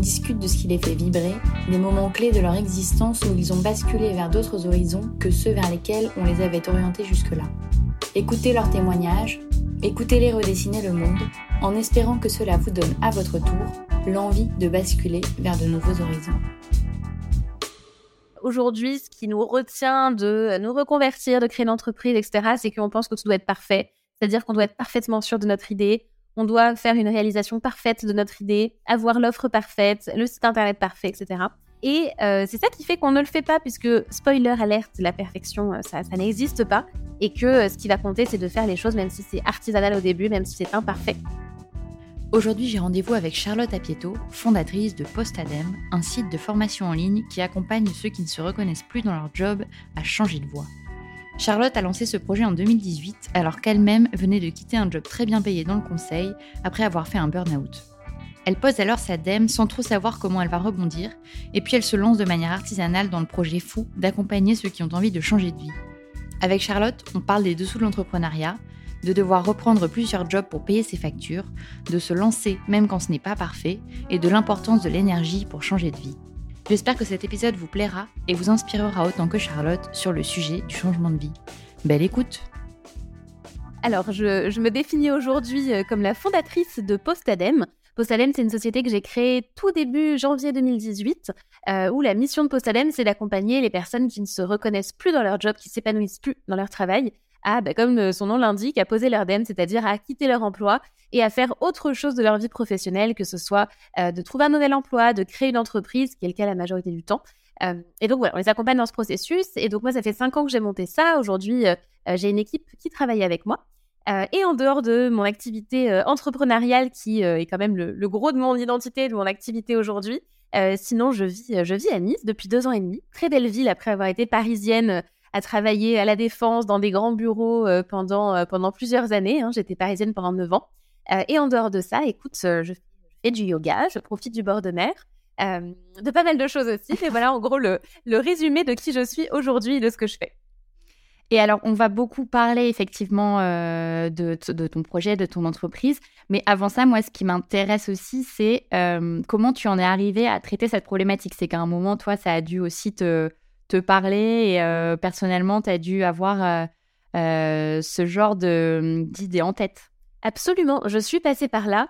Discute de ce qui les fait vibrer, des moments clés de leur existence où ils ont basculé vers d'autres horizons que ceux vers lesquels on les avait orientés jusque-là. Écoutez leurs témoignages, écoutez-les redessiner le monde, en espérant que cela vous donne à votre tour l'envie de basculer vers de nouveaux horizons. Aujourd'hui, ce qui nous retient de nous reconvertir, de créer une entreprise, etc., c'est qu'on pense que tout doit être parfait. C'est-à-dire qu'on doit être parfaitement sûr de notre idée, on doit faire une réalisation parfaite de notre idée, avoir l'offre parfaite, le site internet parfait, etc. Et euh, c'est ça qui fait qu'on ne le fait pas, puisque, spoiler alerte, la perfection, euh, ça, n'existe pas. Et que euh, ce qui va compter, c'est de faire les choses, même si c'est artisanal au début, même si c'est imparfait. Aujourd'hui, j'ai rendez-vous avec Charlotte Apieto, fondatrice de Postadem, un site de formation en ligne qui accompagne ceux qui ne se reconnaissent plus dans leur job à changer de voie. Charlotte a lancé ce projet en 2018 alors qu'elle-même venait de quitter un job très bien payé dans le conseil après avoir fait un burn-out. Elle pose alors sa DEM sans trop savoir comment elle va rebondir, et puis elle se lance de manière artisanale dans le projet fou d'accompagner ceux qui ont envie de changer de vie. Avec Charlotte, on parle des dessous de l'entrepreneuriat, de devoir reprendre plusieurs jobs pour payer ses factures, de se lancer même quand ce n'est pas parfait, et de l'importance de l'énergie pour changer de vie. J'espère que cet épisode vous plaira et vous inspirera autant que Charlotte sur le sujet du changement de vie. Belle écoute Alors, je, me définis aujourd'hui euh, comme la fondatrice de Postadem. Postadem, c'est une société que j'ai créée tout début janvier 2018, euh, où la mission de Postadem, c'est d'accompagner les personnes qui ne se reconnaissent plus dans leur job, qui s'épanouissent plus dans leur travail, à, bah, comme euh, son nom l'indique, à poser leur DEM, c'est-à-dire à quitter leur emploi et à faire autre chose de leur vie professionnelle, que ce soit euh, de trouver un nouvel emploi, de créer une entreprise, qui est le cas la majorité du temps. Euh, et donc voilà, on les accompagne dans ce processus. Et donc moi, ça fait cinq ans que j'ai monté ça. Aujourd'hui, j'ai une équipe qui travaille avec moi. et en dehors de mon activité entrepreneuriale, qui est quand même le, le, gros de mon identité, de mon activité aujourd'hui, sinon je vis, je vis à Nice depuis deux ans et demi. Très belle ville après avoir été parisienne à travailler à la défense dans des grands bureaux euh, pendant, euh, pendant plusieurs années. Hein. J'étais parisienne pendant 9 ans. Euh, et en dehors de ça, écoute, je fais du yoga, je profite du bord de mer. de pas mal de choses aussi. Mais voilà, en gros, le, le résumé de qui je suis aujourd'hui et de ce que je fais. Et alors, on va beaucoup parler effectivement de, de, ton projet, de ton entreprise. Mais avant ça, moi, ce qui m'intéresse aussi, c'est comment tu en es arrivé à traiter cette problématique? C'est qu'à un moment, toi, ça a dû aussi te, te parler et euh, personnellement, tu as dû avoir euh, euh, ce genre d'idée en tête. Absolument, je suis passée par là.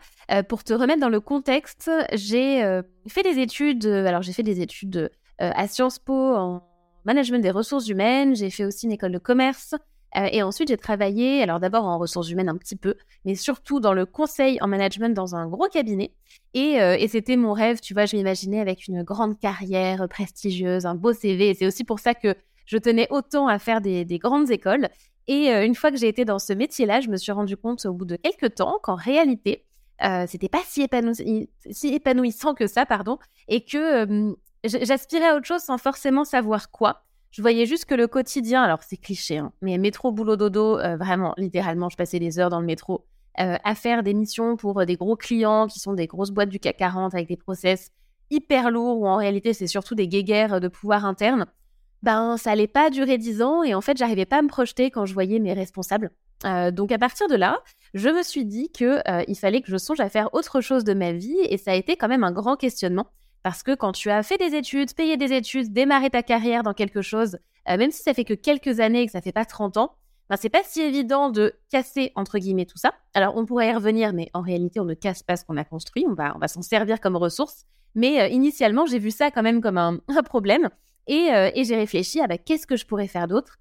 pour te remettre dans le contexte, j'ai fait des études, alors j'ai fait des études à Sciences Po en management des ressources humaines, j'ai fait aussi une école de commerce, euh, et ensuite, j'ai travaillé, alors d'abord en ressources humaines un petit peu, mais surtout dans le conseil en management dans un gros cabinet. Et, euh, c'était mon rêve, tu vois, je m'imaginais avec une grande carrière prestigieuse, un beau CV. Et c'est aussi pour ça que je tenais autant à faire des, des grandes écoles. Et euh, une fois que j'ai été dans ce métier-là, je me suis rendu compte au bout de quelques temps qu'en réalité, c'était pas si, si, épanouissant que ça, pardon, et que j'aspirais à autre chose sans forcément savoir quoi. Je voyais juste que le quotidien, alors c'est cliché, hein, mais métro, boulot, dodo, euh, vraiment, littéralement, je passais des heures dans le métro euh, à faire des missions pour euh, des gros clients qui sont des grosses boîtes du CAC 40 avec des process hyper lourds où en réalité c'est surtout des guéguerres de pouvoir interne. Ben, ça allait pas durer dix ans et en fait, j'arrivais pas à me projeter quand je voyais mes responsables. donc à partir de là, je me suis dit que il fallait que je songe à faire autre chose de ma vie et ça a été quand même un grand questionnement parce que quand tu as fait des études, payé des études, démarré ta carrière dans quelque chose, euh, même si ça fait que quelques années et que ça fait pas 30 ans, ben c'est pas si évident de casser entre guillemets tout ça. Alors on pourrait y revenir, mais en réalité on ne casse pas ce qu'on a construit, on va, on va s'en servir comme ressource. Mais euh, initialement j'ai vu ça quand même comme un, problème et, euh, et j'ai réfléchi à bah, qu'est-ce que je pourrais faire d'autre?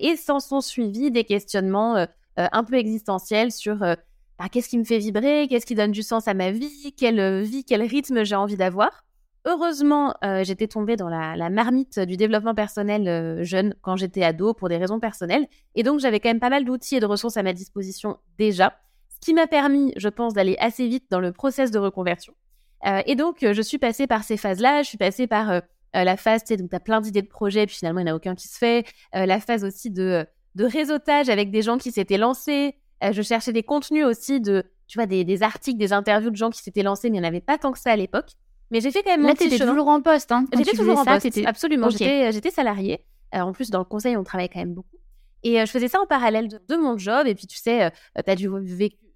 et s'en sont suivis des questionnements un peu existentiels sur bah, qu'est-ce qui me fait vibrer, qu'est-ce qui donne du sens à ma vie, quelle vie, quel rythme j'ai envie d'avoir? Heureusement, euh, j'étais tombée dans la, marmite du développement personnel euh, jeune quand j'étais ado pour des raisons personnelles. Et donc, j'avais quand même pas mal d'outils et de ressources à ma disposition déjà. Ce qui m'a permis, je pense, d'aller assez vite dans le process de reconversion. et donc, je suis passée par ces phases-là. Je suis passée par la phase, tu sais, donc tu as plein d'idées de projets, puis finalement, il n'y en a aucun qui se fait. la phase aussi de, de réseautage avec des gens qui s'étaient lancés. je cherchais des contenus aussi de, tu vois, des, des, articles, des interviews de gens qui s'étaient lancés, mais il n'y en avait pas tant que ça à l'époque. Mais j'ai fait quand même Là, mon petit chemin. toujours en poste, hein J'étais toujours en poste, absolument. J'étais salariée. en plus, dans le conseil, on travaille quand même beaucoup. Et je faisais ça en parallèle de, de, mon job. Et puis, tu sais, tu as dû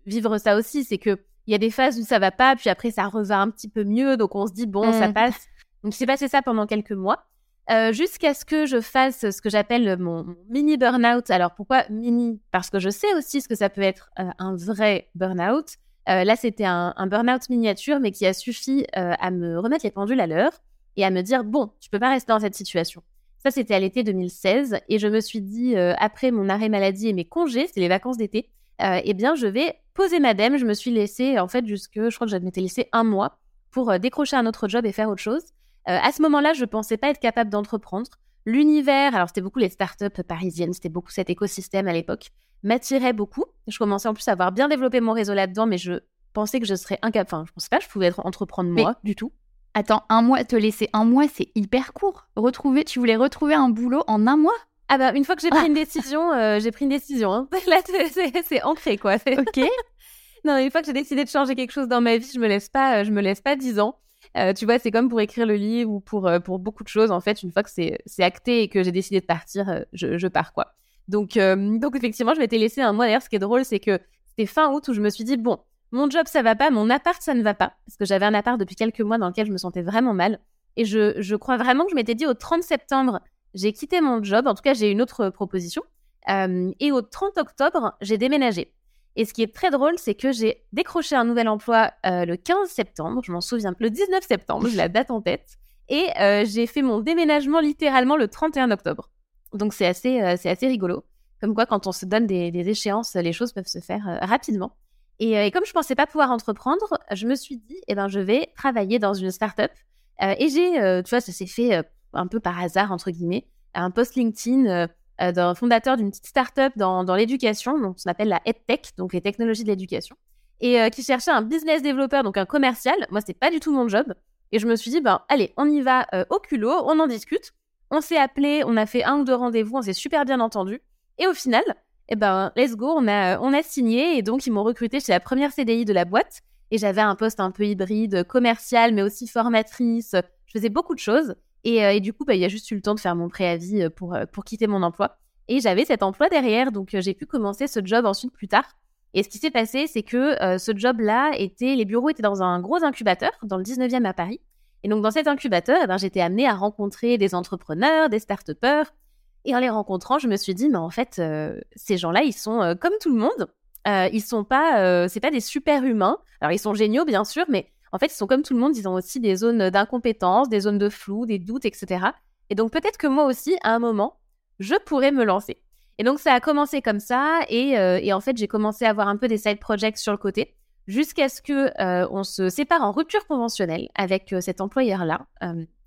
vivre ça aussi. C'est que il y a des phases où ça va pas, puis après, ça revient un petit peu mieux. Donc, on se dit, bon, ça passe. Donc, s'est passé ça pendant quelques mois. Euh, jusqu'à ce que je fasse ce que j'appelle mon, mon, mini burn-out. Alors pourquoi mini? Parce que je sais aussi ce que ça peut être euh, un vrai burn-out. Euh, là, c'était un, un burn-out miniature, mais qui a suffi à me remettre les pendules à l'heure et à me dire bon, tu peux pas rester dans cette situation. Ça, c'était à l'été 2016, et je me suis dit après mon arrêt maladie et mes congés, c'est les vacances d'été, eh bien, je vais poser ma dème. Je me suis laissée en fait jusque, je crois que je m'étais laissé un mois pour décrocher un autre job et faire autre chose. Euh, à ce moment-là, je ne pensais pas être capable d'entreprendre. L'univers, alors c'était beaucoup les startups parisiennes, c'était beaucoup cet écosystème à l'époque, m'attirait beaucoup. Je commençais en plus à avoir bien développé mon réseau là-dedans, mais je pensais que je serais incapable. Enfin, je pensais pas que je pouvais être entreprendre moi du tout. Attends, un mois, te laisser un mois, c'est hyper court. Retrouver, tu voulais retrouver un boulot en un mois? Ah bah une fois que j'ai pris une décision, euh, j'ai pris une décision. Hein. Là, c'est ancré quoi. Ok. non, une fois que j'ai décidé de changer quelque chose dans ma vie, je me laisse pas, euh, je me laisse pas dix ans. Euh, tu vois, c'est comme pour écrire le livre ou pour, euh, pour beaucoup de choses. En fait, une fois que c'est acté et que j'ai décidé de partir, euh, je, je, pars, quoi. Donc, donc effectivement, je m'étais laissé un mois. D'ailleurs, ce qui est drôle, c'est que c'était fin août où je me suis dit, bon, mon job, ça va pas, mon appart, ça ne va pas. Parce que j'avais un appart depuis quelques mois dans lequel je me sentais vraiment mal. Et je, je crois vraiment que je m'étais dit au 30 septembre, j'ai quitté mon job. En tout cas, j'ai une autre proposition. et au 30 octobre, j'ai déménagé. Et ce qui est très drôle, c'est que j'ai décroché un nouvel emploi euh, le 15 septembre, je m'en souviens, le 19 septembre, j'ai la date en tête, et euh, j'ai fait mon déménagement littéralement le 31 octobre. Donc c'est assez, euh, c'est assez rigolo. Comme quoi, quand on se donne des, des échéances, les choses peuvent se faire rapidement. Et, et, comme je pensais pas pouvoir entreprendre, je me suis dit, eh ben, je vais travailler dans une start-up. et j'ai, tu vois, ça s'est fait un peu par hasard, entre guillemets, un post LinkedIn d'un fondateur d'une petite start-up dans, dans l'éducation, donc on appelle la EdTech, donc les technologies de l'éducation, et euh, qui cherchait un business développeur, donc un commercial. Moi, c'est pas du tout mon job. Et je me suis dit, ben, allez, on y va euh, au culot, on en discute. On s'est appelé, on a fait un ou deux rendez-vous, on s'est super bien entendu. Et au final, eh ben, let's go, on a, on a signé. Et donc, ils m'ont recruté chez la première CDI de la boîte. Et j'avais un poste un peu hybride, commercial, mais aussi formatrice. Je faisais beaucoup de choses. Et, euh, et du coup, bah, il y a juste eu le temps de faire mon préavis euh, pour, euh, pour quitter mon emploi. Et j'avais cet emploi derrière, donc j'ai pu commencer ce job ensuite plus tard. Et ce qui s'est passé, c'est que ce job-là était, les bureaux étaient dans un gros incubateur dans le 19e à Paris. Et donc dans cet incubateur, eh ben, j'étais amenée à rencontrer des entrepreneurs, des start-upers. Et en les rencontrant, je me suis dit, mais en fait, ces gens-là, ils sont comme tout le monde. ils sont pas, c'est pas des super humains. Alors ils sont géniaux bien sûr, mais en fait, ils sont comme tout le monde, ils ont aussi des zones d'incompétence, des zones de flou, des doutes, etc. Et donc peut-être que moi aussi, à un moment, je pourrais me lancer. Et donc ça a commencé comme ça, et, euh, en fait, j'ai commencé à avoir un peu des side projects sur le côté, jusqu'à ce que euh, on se sépare en rupture conventionnelle avec euh, cet employeur-là.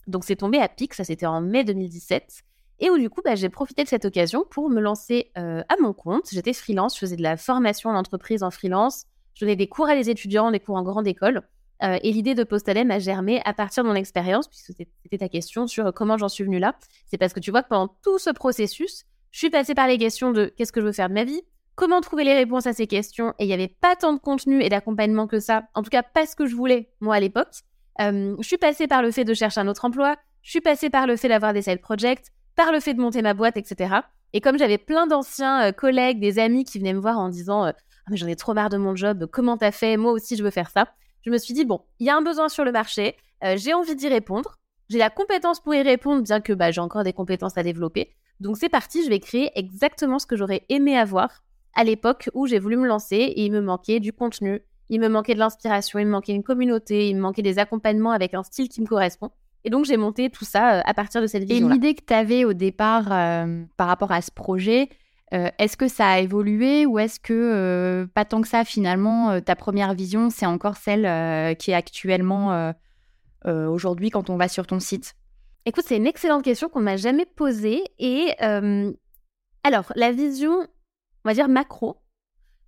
donc c'est tombé à pic, ça c'était en mai 2017. Et où du coup, bah, j'ai profité de cette occasion pour me lancer à mon compte. J'étais freelance, je faisais de la formation en entreprise en freelance, je donnais des cours à des étudiants, des cours en grande école. Euh, et l'idée de Postalem a germé à partir de mon expérience, puisque c'était ta question sur comment j'en suis venue là. C'est parce que tu vois que pendant tout ce processus, je suis passée par les questions de qu'est-ce que je veux faire de ma vie, comment trouver les réponses à ces questions, et il n'y avait pas tant de contenu et d'accompagnement que ça, en tout cas pas ce que je voulais, moi, à l'époque. Euh, je suis passée par le fait de chercher un autre emploi, je suis passée par le fait d'avoir des side projects, par le fait de monter ma boîte, etc. Et comme j'avais plein d'anciens euh, collègues, des amis qui venaient me voir en disant ah, j'en ai trop marre de mon job, comment t'as fait? Moi aussi, je veux faire ça je me suis dit, bon, il y a un besoin sur le marché, euh, j'ai envie d'y répondre, j'ai la compétence pour y répondre, bien que bah, j'ai encore des compétences à développer. Donc c'est parti, je vais créer exactement ce que j'aurais aimé avoir à l'époque où j'ai voulu me lancer et il me manquait du contenu, il me manquait de l'inspiration, il me manquait une communauté, il me manquait des accompagnements avec un style qui me correspond. Et donc j'ai monté tout ça euh, à partir de cette vision. Et l'idée que tu avais au départ euh, par rapport à ce projet, euh, est-ce que ça a évolué ou est-ce que euh, pas tant que ça finalement, euh, ta première vision, c'est encore celle qui est actuellement aujourd'hui quand on va sur ton site? Écoute, c'est une excellente question qu'on m'a jamais posée. Et alors, la vision, on va dire macro,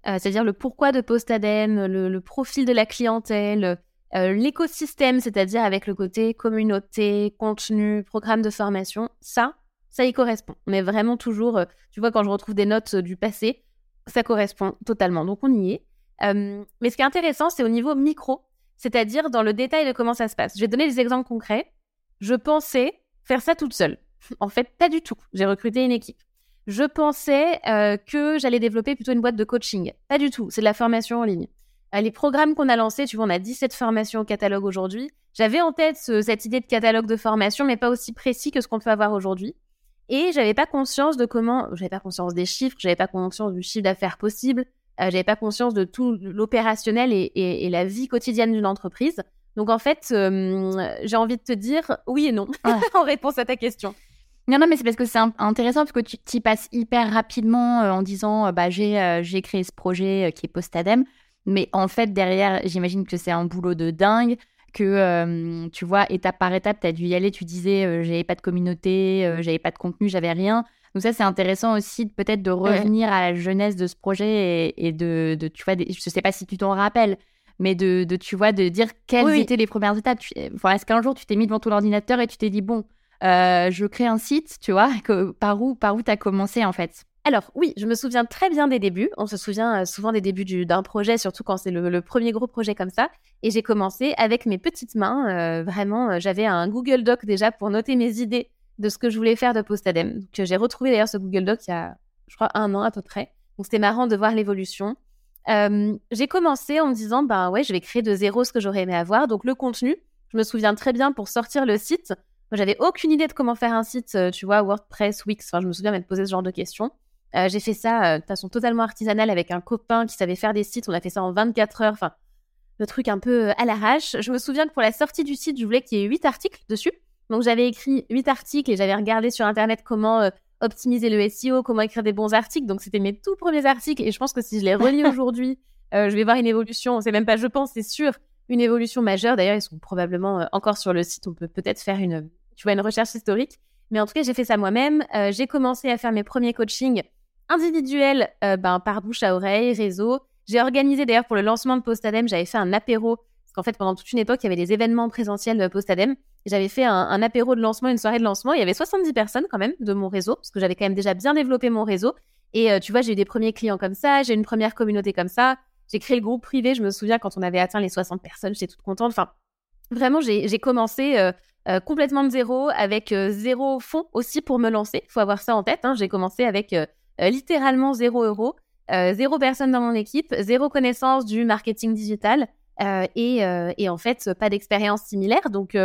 c'est-à-dire le pourquoi de Postadem, le, le profil de la clientèle, l'écosystème, c'est-à-dire avec le côté communauté, contenu, programme de formation, ça, ça y correspond. On est vraiment toujours, euh, tu vois, quand je retrouve des notes euh, du passé, ça correspond totalement. Donc on y est. mais ce qui est intéressant, c'est au niveau micro, c'est-à-dire dans le détail de comment ça se passe. Je vais donner des exemples concrets. Je pensais faire ça toute seule. En fait, pas du tout. J'ai recruté une équipe. Je pensais que j'allais développer plutôt une boîte de coaching. Pas du tout. C'est de la formation en ligne. Euh, les programmes qu'on a lancés, tu vois, on a 17 formations au catalogue aujourd'hui. J'avais en tête cette idée de catalogue de formation, mais pas aussi précis que ce qu'on peut avoir aujourd'hui. Et j'avais pas conscience de comment, j'avais pas conscience des chiffres, j'avais pas conscience du chiffre d'affaires possible, euh, j'avais pas conscience de tout l'opérationnel et, la vie quotidienne d'une entreprise. Donc en fait, euh, j'ai envie de te dire oui et non en réponse à ta question. Non, non, mais c'est parce que c'est intéressant parce que tu y passes hyper rapidement en disant bah, j'ai créé ce projet qui est Postadem. Mais en fait, derrière, j'imagine que c'est un boulot de dingue, que euh, tu vois, étape par étape, tu as dû y aller. Tu disais, euh, j'avais pas de communauté, euh, j'avais pas de contenu, j'avais rien. Donc, ça, c'est intéressant aussi peut-être de revenir à la jeunesse de ce projet et, de, de, tu vois, je sais pas si tu t'en rappelles, mais de, de, tu vois, de dire quelles étaient les premières étapes. Est-ce qu'un jour, tu t'es mis devant ton ordinateur et tu t'es dit, bon, je crée un site, tu vois, que, par où par où tu as commencé en fait? Alors oui, je me souviens très bien des débuts. On se souvient euh, souvent des débuts d'un projet, surtout quand c'est le, premier gros projet comme ça. Et j'ai commencé avec mes petites mains. Euh, vraiment, euh, j'avais un Google Doc déjà pour noter mes idées de ce que je voulais faire de Postadem. Donc j'ai retrouvé d'ailleurs ce Google Doc il y a, je crois, un an à peu près. Donc c'était marrant de voir l'évolution. j'ai commencé en me disant, ben ouais, je vais créer de zéro ce que j'aurais aimé avoir. Donc le contenu, je me souviens très bien pour sortir le site. J'avais aucune idée de comment faire un site, tu vois, WordPress, Wix. Enfin, je me souviens m'être posé ce genre de questions. Euh, j'ai fait ça euh, de façon totalement artisanale avec un copain qui savait faire des sites. On a fait ça en 24 heures. Enfin, le truc un peu euh, à l'arrache. Je me souviens que pour la sortie du site, je voulais qu'il y ait 8 articles dessus. Donc j'avais écrit 8 articles et j'avais regardé sur Internet comment optimiser le SEO, comment écrire des bons articles. Donc c'était mes tout premiers articles et je pense que si je les relis aujourd'hui, je vais voir une évolution. C'est même pas je pense, c'est sûr, une évolution majeure. D'ailleurs, ils sont probablement encore sur le site. On peut peut-être faire une, tu vois, une recherche historique. Mais en tout cas, j'ai fait ça moi-même. j'ai commencé à faire mes premiers coachings individuel euh, ben, par bouche à oreille, réseau. J'ai organisé d'ailleurs pour le lancement de Postadem, j'avais fait un apéro. Parce qu'en fait, pendant toute une époque, il y avait des événements présentiels de Postadem. J'avais fait un, apéro de lancement, une soirée de lancement. Il y avait 70 personnes quand même de mon réseau, parce que j'avais quand même déjà bien développé mon réseau. Et euh, tu vois, j'ai eu des premiers clients comme ça, j'ai une première communauté comme ça. J'ai créé le groupe privé, je me souviens quand on avait atteint les 60 personnes, j'étais toute contente. Enfin, vraiment, j'ai commencé euh, complètement de zéro, avec zéro fonds aussi pour me lancer. Il faut avoir ça en tête. Hein. J'ai commencé avec littéralement zéro euro, euh, zéro personne dans mon équipe, zéro connaissance du marketing digital euh, et, et, en fait pas d'expérience similaire. Donc,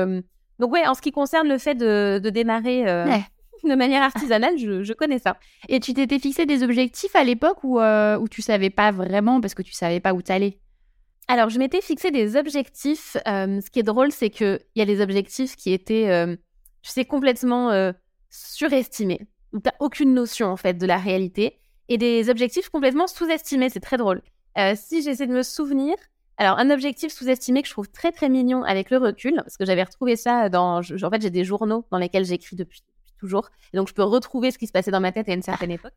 donc ouais, en ce qui concerne le fait de, de démarrer de manière artisanale, je, je, connais ça. Et tu t'étais fixé des objectifs à l'époque ou où tu savais pas vraiment parce que tu savais pas où t'allais? Alors, je m'étais fixé des objectifs. ce qui est drôle, c'est qu'il y a des objectifs qui étaient, je sais, complètement surestimés où t'as aucune notion en fait de la réalité et des objectifs complètement sous-estimés. C'est très drôle. Euh, si j'essaie de me souvenir, alors un objectif sous-estimé que je trouve très très mignon avec le recul, parce que j'avais retrouvé ça dans, en fait j'ai des journaux dans lesquels j'écris depuis, toujours, et donc je peux retrouver ce qui se passait dans ma tête à une certaine époque.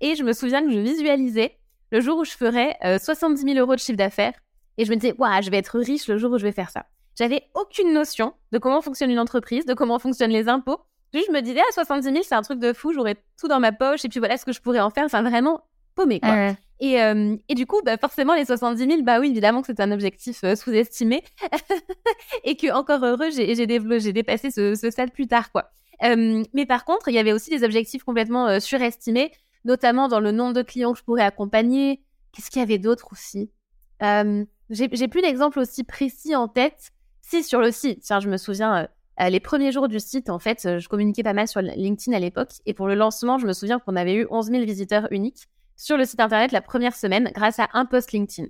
Et je me souviens que je visualisais le jour où je ferais 70 000 euros de chiffre d'affaires, et je me disais, waouh, je vais être riche le jour où je vais faire ça. J'avais aucune notion de comment fonctionne une entreprise, de comment fonctionnent les impôts, puis je me disais, à 70 000, c'est un truc de fou, j'aurais tout dans ma poche, et puis voilà ce que je pourrais en faire. Enfin, vraiment paumé, quoi. Et, euh, et, du coup, bah, forcément, les 70 000, bah oui, évidemment que c'est un objectif euh, sous-estimé. et que, encore heureux, j'ai, j'ai, j'ai dépassé ce, ce stade plus tard, quoi. Euh, mais par contre, il y avait aussi des objectifs complètement surestimés, notamment dans le nombre de clients que je pourrais accompagner. Qu'est-ce qu'il y avait d'autre aussi? J'ai, j'ai plus d'exemples aussi précis en tête. Si, sur le site, tiens, je me souviens, euh, les premiers jours du site, en fait, euh, je communiquais pas mal sur LinkedIn à l'époque. Et pour le lancement, je me souviens qu'on avait eu 11 000 visiteurs uniques sur le site internet la première semaine grâce à un post LinkedIn.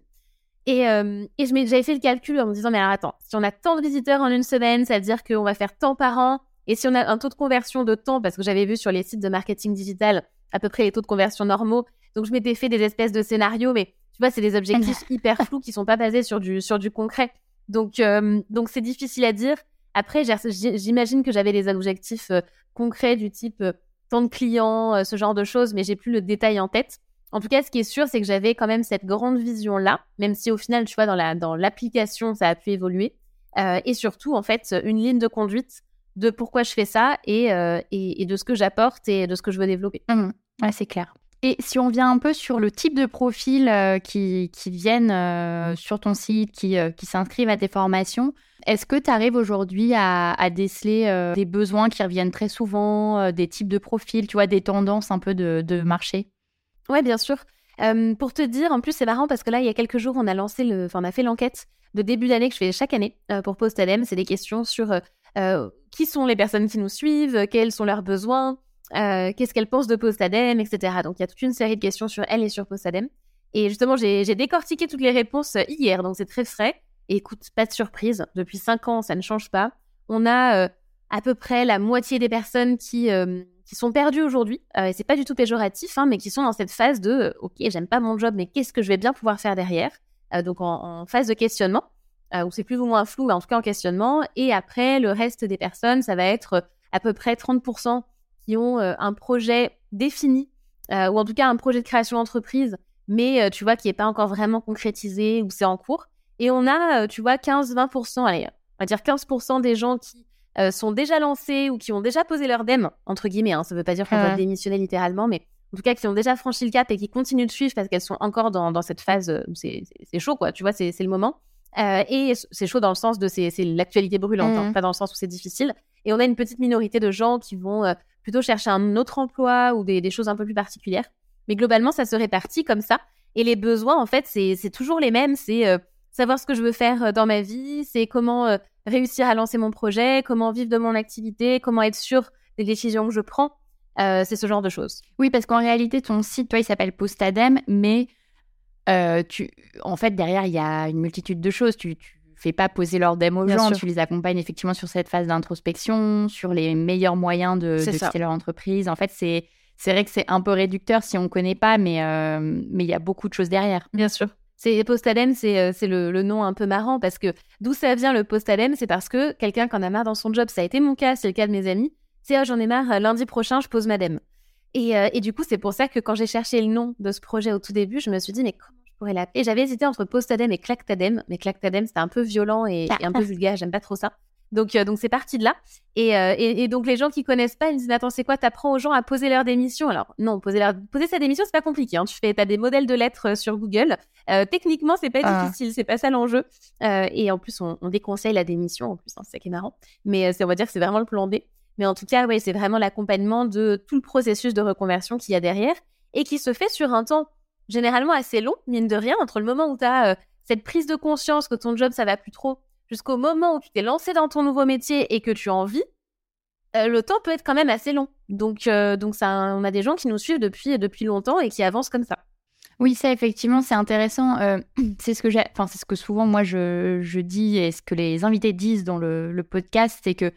Et, euh, et j'avais fait le calcul en me disant, mais alors attends, si on a tant de visiteurs en une semaine, ça veut dire qu'on va faire tant par an. Et si on a un taux de conversion de temps, parce que j'avais vu sur les sites de marketing digital à peu près les taux de conversion normaux, donc je m'étais fait des espèces de scénarios, mais tu vois, c'est des objectifs hyper flous qui sont pas basés sur du, sur du concret. Donc, donc c'est difficile à dire. Après, j'imagine que j'avais des objectifs euh, concrets du type euh, tant de clients, euh, ce genre de choses, mais j'ai plus le détail en tête. En tout cas, ce qui est sûr, c'est que j'avais quand même cette grande vision-là, même si au final, tu vois, dans l'application, ça a pu évoluer. et surtout, en fait, une ligne de conduite de pourquoi je fais ça et, et, de ce que j'apporte et de ce que je veux développer. Mmh. Ouais, c'est clair. Et si on vient un peu sur le type de profil qui, qui, viennent sur ton site, qui, qui s'inscrivent à tes formations, est-ce que tu arrives aujourd'hui à, déceler des besoins qui reviennent très souvent, des types de profils, tu vois, des tendances un peu de, marché? Ouais, bien sûr. pour te dire, en plus, c'est marrant parce que là, il y a quelques jours, on a lancé le, on a fait l'enquête de début d'année que je fais chaque année pour Postadem. C'est des questions sur qui sont les personnes qui nous suivent, quels sont leurs besoins, qu'est-ce qu'elles pensent de Postadem, etc. Donc, il y a toute une série de questions sur elles et sur Postadem. Et justement, j'ai décortiqué toutes les réponses hier, donc c'est très frais. Écoute, pas de surprise, depuis cinq ans, ça ne change pas. On a à peu près la moitié des personnes qui qui sont perdus aujourd'hui, euh, et c'est pas du tout péjoratif, hein, mais qui sont dans cette phase de euh, ok, j'aime pas mon job, mais qu'est-ce que je vais bien pouvoir faire derrière euh, Donc en, phase de questionnement, où c'est plus ou moins flou, mais en tout cas en questionnement. Et après, le reste des personnes, ça va être à peu près 30% qui ont un projet défini, ou en tout cas un projet de création d'entreprise, mais tu vois, qui n'est pas encore vraiment concrétisé ou c'est en cours. Et on a, tu vois, 15-20%, allez, on va dire 15% des gens qui euh, sont déjà lancés ou qui ont déjà posé leur DEM, entre guillemets, hein, ça ne veut pas dire qu'on va démissionner littéralement, mais en tout cas qui ont déjà franchi le cap et qui continuent de suivre parce qu'elles sont encore dans, dans cette phase où c'est chaud, quoi, tu vois, c'est le moment. Euh, et c'est chaud dans le sens de c'est l'actualité brûlante, hein, mmh. pas dans le sens où c'est difficile. Et on a une petite minorité de gens qui vont euh, plutôt chercher un autre emploi ou des, des, choses un peu plus particulières. Mais globalement, ça se répartit comme ça. Et les besoins, en fait, c'est toujours les mêmes. C'est savoir ce que je veux faire dans ma vie, c'est comment réussir à lancer mon projet, comment vivre de mon activité, comment être sûr des décisions que je prends. Euh, c'est ce genre de choses. Oui, parce qu'en réalité, ton site, toi, il s'appelle Postadem, mais euh, tu, en fait, derrière, il y a une multitude de choses. Tu, tu fais pas poser leur DEM aux gens, tu les accompagnes effectivement sur cette phase d'introspection, sur les meilleurs moyens de, de quitter leur entreprise. En fait, c'est c'est vrai que c'est un peu réducteur si on ne connaît pas, mais euh, mais il y a beaucoup de choses derrière. Bien sûr. C'est Postalem, c'est euh, le, le, nom un peu marrant parce que d'où ça vient le Postalem C'est parce que quelqu'un qui en a marre dans son job, ça a été mon cas, c'est le cas de mes amis. C'est oh, j'en ai marre, euh, lundi prochain, je pose madame. Et, euh, et du coup, c'est pour ça que quand j'ai cherché le nom de ce projet au tout début, je me suis dit, mais comment je pourrais l'appeler? J'avais hésité entre Postadem et Clactadem, mais Clactadem, c'était un peu violent et, et un peu vulgaire, j'aime pas trop ça. Donc, euh, donc c'est parti de là. Euh, et, et, donc les gens qui connaissent pas, ils me disent attends c'est quoi T'apprends aux gens à poser leur démission Alors non, poser leur poser sa démission c'est pas compliqué. Hein. Tu fais as des modèles de lettres euh, sur Google. Euh, techniquement c'est pas ah. difficile, c'est pas ça l'enjeu. et en plus on, on, déconseille la démission en plus, hein, c'est ça qui est marrant. Mais on va dire que c'est vraiment le plan B. Mais en tout cas ouais c'est vraiment l'accompagnement de tout le processus de reconversion qu'il y a derrière et qui se fait sur un temps généralement assez long mine de rien entre le moment où tu as cette prise de conscience que ton job ça va plus trop jusqu'au moment où tu t'es lancé dans ton nouveau métier et que tu as envie, euh, le temps peut être quand même assez long. Donc, euh, donc ça, on a des gens qui nous suivent depuis, depuis longtemps et qui avancent comme ça. Oui, ça effectivement, c'est intéressant. Euh, c'est ce que j'ai, enfin c'est ce que souvent moi je, je, dis et ce que les invités disent dans le, le podcast, c'est que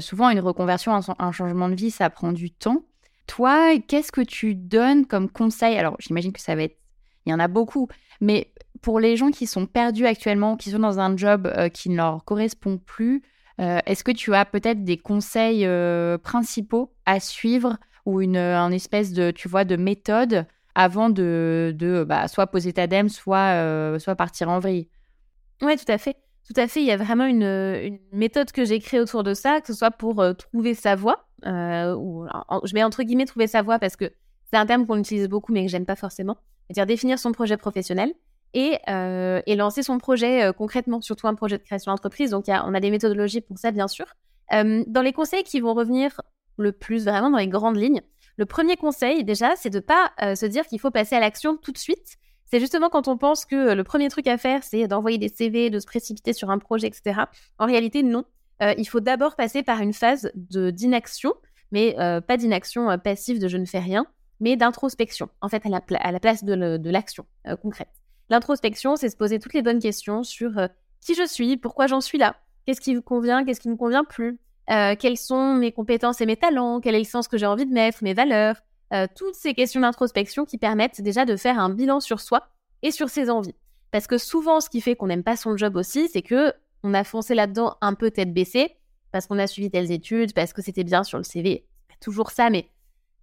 souvent une reconversion, un, un, changement de vie, ça prend du temps. Toi, qu'est-ce que tu donnes comme conseil? Alors, j'imagine que ça va être, il y en a beaucoup, mais pour les gens qui sont perdus actuellement, qui sont dans un job euh, qui ne leur correspond plus, euh, est-ce que tu as peut-être des conseils euh, principaux à suivre ou une, espèce de, tu vois, de méthode avant de, de bah, soit poser ta dème, soit, soit partir en vrille? Oui, tout à fait. Tout à fait. Il y a vraiment une, une méthode que j'ai créée autour de ça, que ce soit pour trouver sa voie, ou je mets entre guillemets trouver sa voie parce que c'est un terme qu'on utilise beaucoup mais que j'aime pas forcément. C'est-à-dire définir son projet professionnel et, euh, et lancer son projet euh, concrètement, surtout un projet de création d'entreprise. Donc, on a des méthodologies pour ça, bien sûr. Euh, dans les conseils qui vont revenir le plus vraiment dans les grandes lignes, le premier conseil, déjà, c'est de pas se dire qu'il faut passer à l'action tout de suite. C'est justement quand on pense que le premier truc à faire, c'est d'envoyer des CV, de se précipiter sur un projet, etc. En réalité, non. il faut d'abord passer par une phase d'inaction, mais pas d'inaction passive de je ne fais rien, mais d'introspection, en fait, à la place de l'action concrète. L'introspection, c'est se poser toutes les bonnes questions sur euh, qui je suis, pourquoi j'en suis là, qu'est-ce qui vous convient, qu'est-ce qui ne me convient plus, euh, quelles sont mes compétences et mes talents, quel est le sens que j'ai envie de mettre, mes valeurs, euh, toutes ces questions d'introspection qui permettent déjà de faire un bilan sur soi et sur ses envies. Parce que souvent, ce qui fait qu'on n'aime pas son job aussi, c'est que on a foncé là-dedans un peu tête baissée, parce qu'on a suivi telles études, parce que c'était bien sur le CV. Toujours ça, mais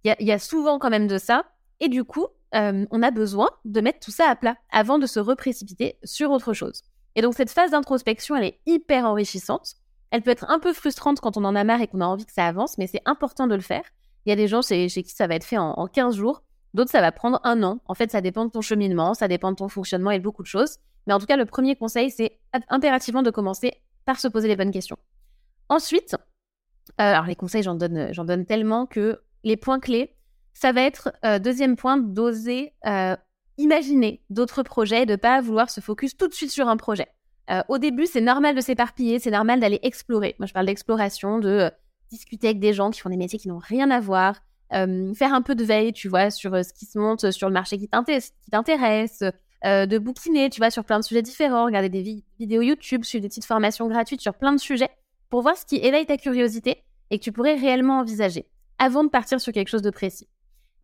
il y, a souvent quand même de ça. Et du coup, euh, on a besoin de mettre tout ça à plat avant de se reprécipiter sur autre chose. Et donc cette phase d'introspection, elle est hyper enrichissante. Elle peut être un peu frustrante quand on en a marre et qu'on a envie que ça avance, mais c'est important de le faire. Il y a des gens chez, qui ça va être fait en, en 15 jours, d'autres ça va prendre un an. En fait, ça dépend de ton cheminement, ça dépend de ton fonctionnement et de beaucoup de choses. Mais en tout cas, le premier conseil, c'est impérativement de commencer par se poser les bonnes questions. Ensuite, euh, alors les conseils, j'en donne, j'en donne tellement que les points clés, ça va être, euh, deuxième point, d'oser euh, imaginer d'autres projets, de pas vouloir se focus tout de suite sur un projet. au début, c'est normal de s'éparpiller, c'est normal d'aller explorer. Moi, je parle d'exploration, de discuter avec des gens qui font des métiers qui n'ont rien à voir, faire un peu de veille, tu vois, sur ce qui se monte sur le marché qui t'intéresse, de bouquiner, tu vois, sur plein de sujets différents, regarder des vidéos YouTube, suivre des petites formations gratuites sur plein de sujets pour voir ce qui éveille ta curiosité et que tu pourrais réellement envisager avant de partir sur quelque chose de précis.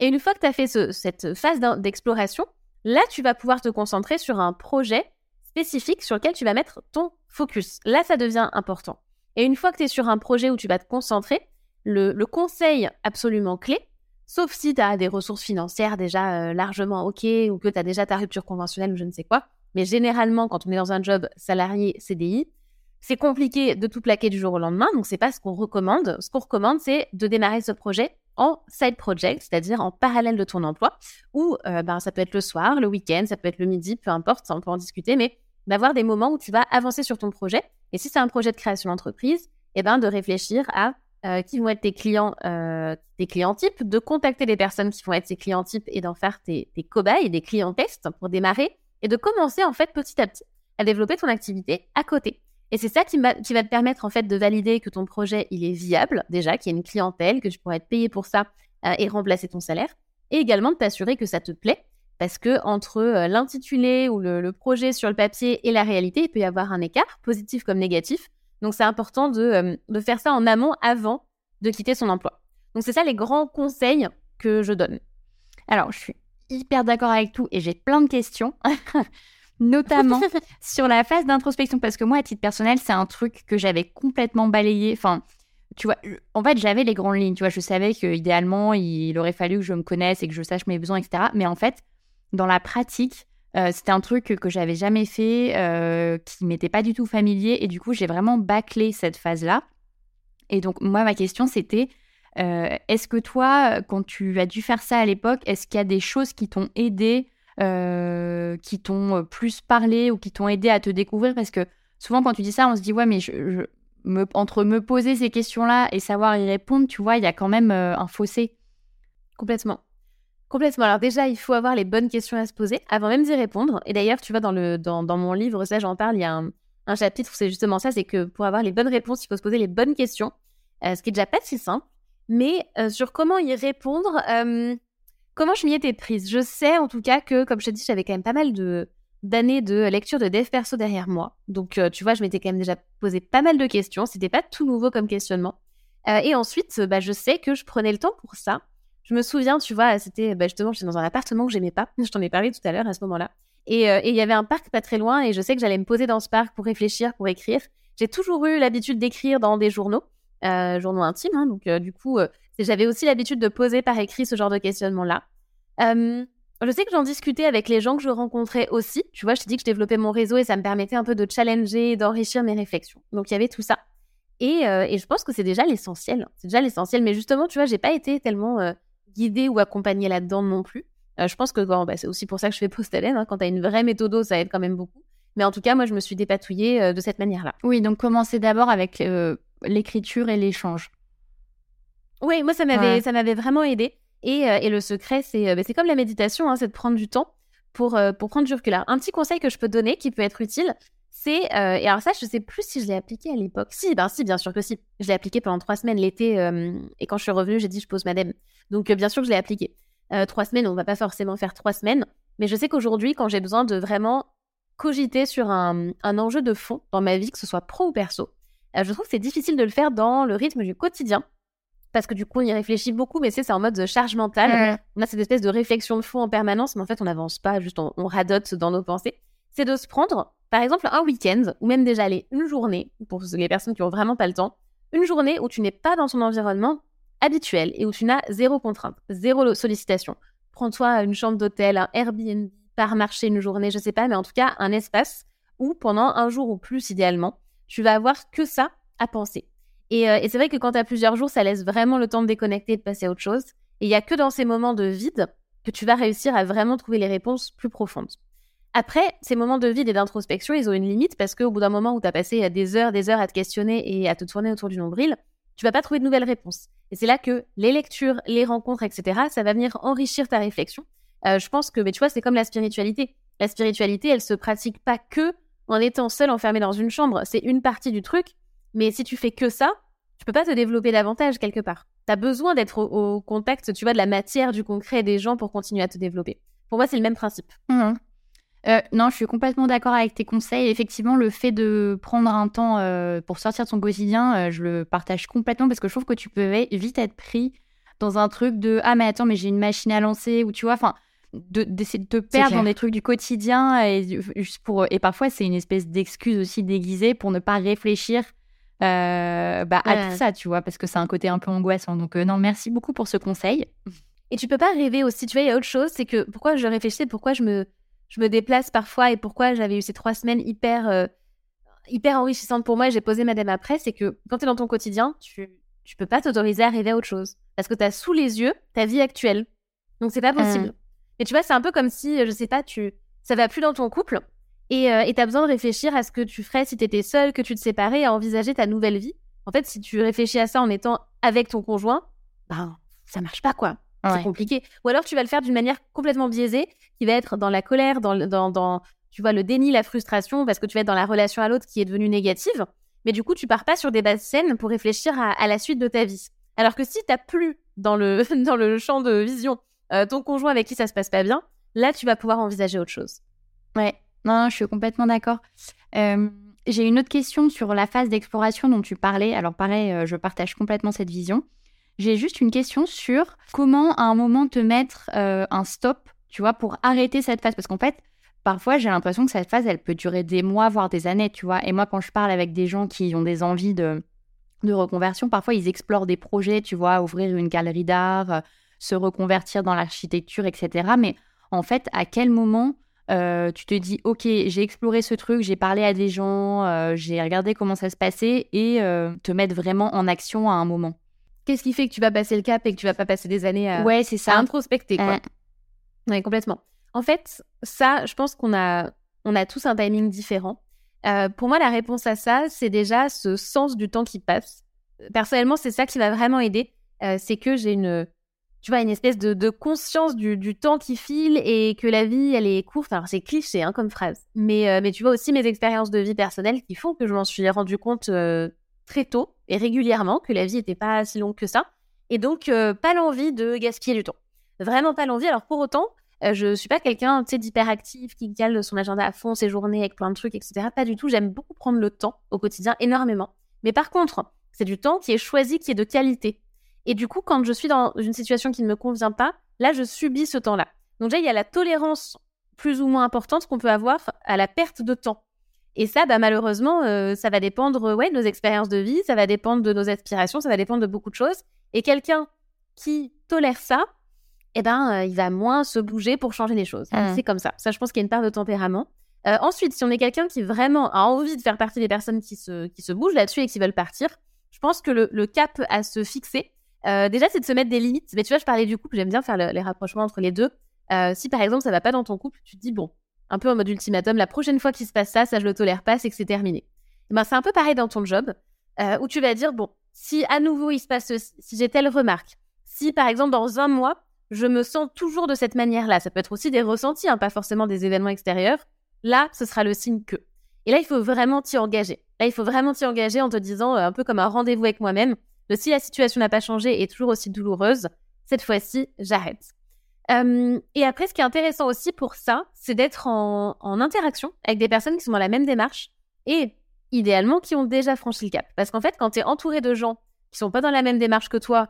Et une fois que tu as fait cette phase d'exploration, là, tu vas pouvoir te concentrer sur un projet spécifique sur lequel tu vas mettre ton focus. Là, ça devient important. Et une fois que tu es sur un projet où tu vas te concentrer, le, conseil absolument clé, sauf si tu as des ressources financières déjà euh, largement OK ou que tu as déjà ta rupture conventionnelle ou je ne sais quoi, mais généralement, quand on est dans un job salarié CDI, c'est compliqué de tout plaquer du jour au lendemain, donc c'est pas ce qu'on recommande. Ce qu'on recommande, c'est de démarrer ce projet en side project, c'est-à-dire en parallèle de ton emploi, ou euh, ben, ça peut être le soir, le week-end, ça peut être le midi, peu importe, on peut en discuter, mais d'avoir des moments où tu vas avancer sur ton projet. Et si c'est un projet de création d'entreprise, eh ben, de réfléchir à euh, qui vont être tes clients, euh, tes clients types, de contacter les personnes qui vont être ces clients types et d'en faire tes, tes cobayes, des clients tests pour démarrer, et de commencer en fait petit à petit à développer ton activité à côté. Et c'est ça qui, va te permettre en fait de valider que ton projet il est viable déjà, qu'il y a une clientèle, que tu pourrais être payé pour ça euh, et remplacer ton salaire, et également de t'assurer que ça te plaît, parce que entre euh, l'intitulé ou le, projet sur le papier et la réalité, il peut y avoir un écart, positif comme négatif. Donc c'est important de, euh, de faire ça en amont avant de quitter son emploi. Donc c'est ça les grands conseils que je donne. Alors je suis hyper d'accord avec tout et j'ai plein de questions. notamment sur la phase d'introspection, parce que moi, à titre personnel, c'est un truc que j'avais complètement balayé. Enfin, tu vois, en fait, j'avais les grandes lignes. Tu vois, je savais qu'idéalement, il aurait fallu que je me connaisse et que je sache mes besoins, etc. Mais en fait, dans la pratique, euh, c'était un truc que, j'avais jamais fait, euh, qui m'était pas du tout familier. Et du coup, j'ai vraiment bâclé cette phase-là. Et donc, moi, ma question, c'était euh, est-ce que toi, quand tu as dû faire ça à l'époque, est-ce qu'il y a des choses qui t'ont aidé euh, qui t'ont euh, plus parlé ou qui t'ont aidé à te découvrir? Parce que souvent, quand tu dis ça, on se dit, ouais, mais entre me poser ces questions-là et savoir y répondre, tu vois, il y a quand même euh, un fossé. Complètement. Complètement. Alors déjà, il faut avoir les bonnes questions à se poser avant même d'y répondre. Et d'ailleurs, tu vois, dans mon livre, ça j'en parle, il y a un, chapitre où c'est justement ça, c'est que pour avoir les bonnes réponses, il faut se poser les bonnes questions, ce qui est déjà pas si simple. Mais sur comment y répondre, Comment je m'y étais prise Je sais en tout cas que, comme je te dis, j'avais quand même pas mal de d'années de lecture de dev perso derrière moi. Donc, euh, tu vois, je m'étais quand même déjà posé pas mal de questions. C'était pas tout nouveau comme questionnement. Euh, et ensuite, bah, je sais que je prenais le temps pour ça. Je me souviens, tu vois, c'était bah, justement, j'étais dans un appartement que j'aimais pas. Je t'en ai parlé tout à l'heure à ce moment-là. Euh, et il y avait un parc pas très loin et je sais que j'allais me poser dans ce parc pour réfléchir, pour écrire. J'ai toujours eu l'habitude d'écrire dans des journaux, journaux intimes. Hein, donc, du coup, j'avais aussi l'habitude de poser par écrit ce genre de questionnement-là. je sais que j'en discutais avec les gens que je rencontrais aussi. Tu vois, je t'ai dit que je développais mon réseau et ça me permettait un peu de challenger, d'enrichir mes réflexions. Donc il y avait tout ça. Et, euh, je pense que c'est déjà l'essentiel. C'est déjà l'essentiel. Mais justement, tu vois, j'ai pas été tellement euh, guidée ou accompagnée là-dedans non plus. Euh, je pense que bah, c'est aussi pour ça que je fais post Hein. Quand tu as une vraie méthode, ça aide quand même beaucoup. Mais en tout cas, moi, je me suis dépatouillée de cette manière-là. Oui, donc commencer d'abord avec l'écriture et l'échange. Oui, moi, ça m'avait, ça m'avait vraiment aidé. Et, euh, et le secret, c'est, euh, bah, c'est comme la méditation, hein, c'est de prendre du temps pour, euh, pour prendre du recul. un petit conseil que je peux donner qui peut être utile, c'est, et alors ça, je sais plus si je l'ai appliqué à l'époque. Si, ben si, bien sûr que si. Je l'ai appliqué pendant trois semaines l'été, et quand je suis revenue, j'ai dit je pose madame. Donc bien sûr que je l'ai appliqué. trois semaines, on va pas forcément faire trois semaines, mais je sais qu'aujourd'hui, quand j'ai besoin de vraiment cogiter sur un, un, enjeu de fond dans ma vie, que ce soit pro ou perso, je trouve que c'est difficile de le faire dans le rythme du quotidien parce que du coup, on y réfléchit beaucoup, mais c'est en mode de charge mentale. On a cette espèce de réflexion de fond en permanence, mais en fait, on n'avance pas, juste on, radote dans nos pensées. C'est de se prendre, par exemple, un week-end, ou même déjà aller une journée, pour les personnes qui ont vraiment pas le temps, une journée où tu n'es pas dans ton environnement habituel et où tu n'as zéro contrainte, zéro sollicitation. Prends-toi une chambre d'hôtel, un Airbnb, par marché une journée, je sais pas, mais en tout cas, un espace où pendant un jour ou plus idéalement, tu vas avoir que ça à penser. Et, euh, et c'est vrai que quand tu as plusieurs jours, ça laisse vraiment le temps de déconnecter et de passer à autre chose. Et il y a que dans ces moments de vide que tu vas réussir à vraiment trouver les réponses plus profondes. Après, ces moments de vide et d'introspection, ils ont une limite parce qu'au bout d'un moment où tu as passé des heures, des heures à te questionner et à te tourner autour du nombril, tu vas pas trouver de nouvelles réponses. Et c'est là que les lectures, les rencontres, etc., ça va venir enrichir ta réflexion. Euh, je pense que, mais tu vois, c'est comme la spiritualité. La spiritualité, elle se pratique pas que en étant seul enfermé dans une chambre. C'est une partie du truc. Mais si tu fais que ça, tu peux pas te développer davantage quelque part. Tu as besoin d'être au, contact, tu vois, de la matière, du concret des gens pour continuer à te développer. Pour moi, c'est le même principe. Mmh. Euh, non, je suis complètement d'accord avec tes conseils. Effectivement, le fait de prendre un temps euh, pour sortir de son quotidien, euh, je le partage complètement parce que je trouve que tu peux vite être pris dans un truc de ah mais attends mais j'ai une machine à lancer ou tu vois enfin d'essayer de, te perdre dans des trucs du quotidien et juste pour et parfois c'est une espèce d'excuse aussi déguisée pour ne pas réfléchir bah, à tout ça tu vois parce que c'est un côté un peu angoissant donc non merci beaucoup pour ce conseil et tu peux pas rêver aussi tu vois il y a autre chose c'est que pourquoi je réfléchissais pourquoi je me je me déplace parfois et pourquoi j'avais eu ces trois semaines hyper, euh, hyper enrichissantes pour moi et j'ai posé madame après, c'est que quand tu es dans ton quotidien, tu, tu peux pas t'autoriser à rêver à autre chose. Parce que tu as sous les yeux ta vie actuelle. Donc c'est pas mmh. possible. Et tu vois, c'est un peu comme si, je sais pas, tu ça va plus dans ton couple et euh, tu as besoin de réfléchir à ce que tu ferais si tu étais seule, que tu te séparais, à envisager ta nouvelle vie. En fait, si tu réfléchis à ça en étant avec ton conjoint, ben ça marche pas quoi. C'est compliqué. Ou alors tu vas le faire d'une manière complètement biaisée, qui va être dans la colère, dans, dans, dans, tu vois, le déni, la frustration, parce que tu vas être dans la relation à l'autre qui est devenue négative. Mais du coup, tu pars pas sur des bases saines pour réfléchir à, la suite de ta vie. Alors que si tu t'as plus dans le, dans le champ de vision euh, ton conjoint avec qui ça se passe pas bien, là, tu vas pouvoir envisager autre chose. Ouais, non, je suis complètement d'accord. J'ai une autre question sur la phase d'exploration dont tu parlais. Alors pareil, euh, je partage complètement cette vision. J'ai juste une question sur comment à un moment te mettre euh, un stop, tu vois, pour arrêter cette phase. Parce qu'en fait, parfois, j'ai l'impression que cette phase, elle peut durer des mois, voire des années, tu vois. Et moi, quand je parle avec des gens qui ont des envies de, de reconversion, parfois, ils explorent des projets, tu vois, ouvrir une galerie d'art, euh, se reconvertir dans l'architecture, etc. Mais en fait, à quel moment euh, tu te dis, OK, j'ai exploré ce truc, j'ai parlé à des gens, j'ai regardé comment ça se passait et te mettre vraiment en action à un moment Qu'est-ce qui fait que tu vas passer le cap et que tu vas pas passer des années à, ouais, c'est ça. introspecter quoi. Ouais. complètement. En fait, ça, je pense qu'on a, on a tous un timing différent. Euh, pour moi, la réponse à ça, c'est déjà ce sens du temps qui passe. Personnellement, c'est ça qui va vraiment aider. Euh, c'est que j'ai une, tu vois, une espèce de, conscience du, temps qui file et que la vie, elle est courte. Alors, c'est cliché hein, comme phrase. Mais, euh, mais tu vois aussi mes expériences de vie personnelle qui font que je m'en suis rendu compte très tôt et régulièrement que la vie n'était pas si longue que ça. Et donc, euh, pas l'envie de gaspiller du temps. Vraiment pas l'envie. Alors, pour autant, euh, je suis pas quelqu'un d'hyperactif qui cale son agenda à fond, ses journées avec plein de trucs, etc. Pas du tout. J'aime beaucoup prendre le temps au quotidien, énormément. Mais par contre, c'est du temps qui est choisi, qui est de qualité. Et du coup, quand je suis dans une situation qui ne me convient pas, là, je subis ce temps-là. Donc, déjà, il y a la tolérance plus ou moins importante qu'on peut avoir à la perte de temps. Et ça, bah, malheureusement, euh, ça va dépendre ouais, de nos expériences de vie, ça va dépendre de nos aspirations, ça va dépendre de beaucoup de choses. Et quelqu'un qui tolère ça, eh ben, euh, il va moins se bouger pour changer les choses. Mmh. C'est comme ça. Ça, je pense qu'il y a une part de tempérament. Euh, ensuite, si on est quelqu'un qui vraiment a envie de faire partie des personnes qui se, qui se bougent là-dessus et qui veulent partir, je pense que le, cap à se fixer, déjà, c'est de se mettre des limites. Mais tu vois, je parlais du couple, j'aime bien faire les rapprochements entre les deux. si par exemple, ça va pas dans ton couple, tu te dis, bon, un peu en mode ultimatum, la prochaine fois qu'il se passe ça, ça je le tolère pas, c'est que c'est terminé. Ben, c'est un peu pareil dans ton job, euh, où tu vas dire, bon, si à nouveau il se passe si j'ai telle remarque, si par exemple dans un mois, je me sens toujours de cette manière-là, ça peut être aussi des ressentis, hein, pas forcément des événements extérieurs, là, ce sera le signe que. Et là, il faut vraiment t'y engager. Là, il faut vraiment t'y engager en te disant, euh, un peu comme un rendez-vous avec moi-même, si la situation n'a pas changé et est toujours aussi douloureuse, cette fois-ci, j'arrête et après, ce qui est intéressant aussi pour ça, c'est d'être en, interaction avec des personnes qui sont dans la même démarche et idéalement qui ont déjà franchi le cap. Parce qu'en fait, quand tu es entouré de gens qui sont pas dans la même démarche que toi,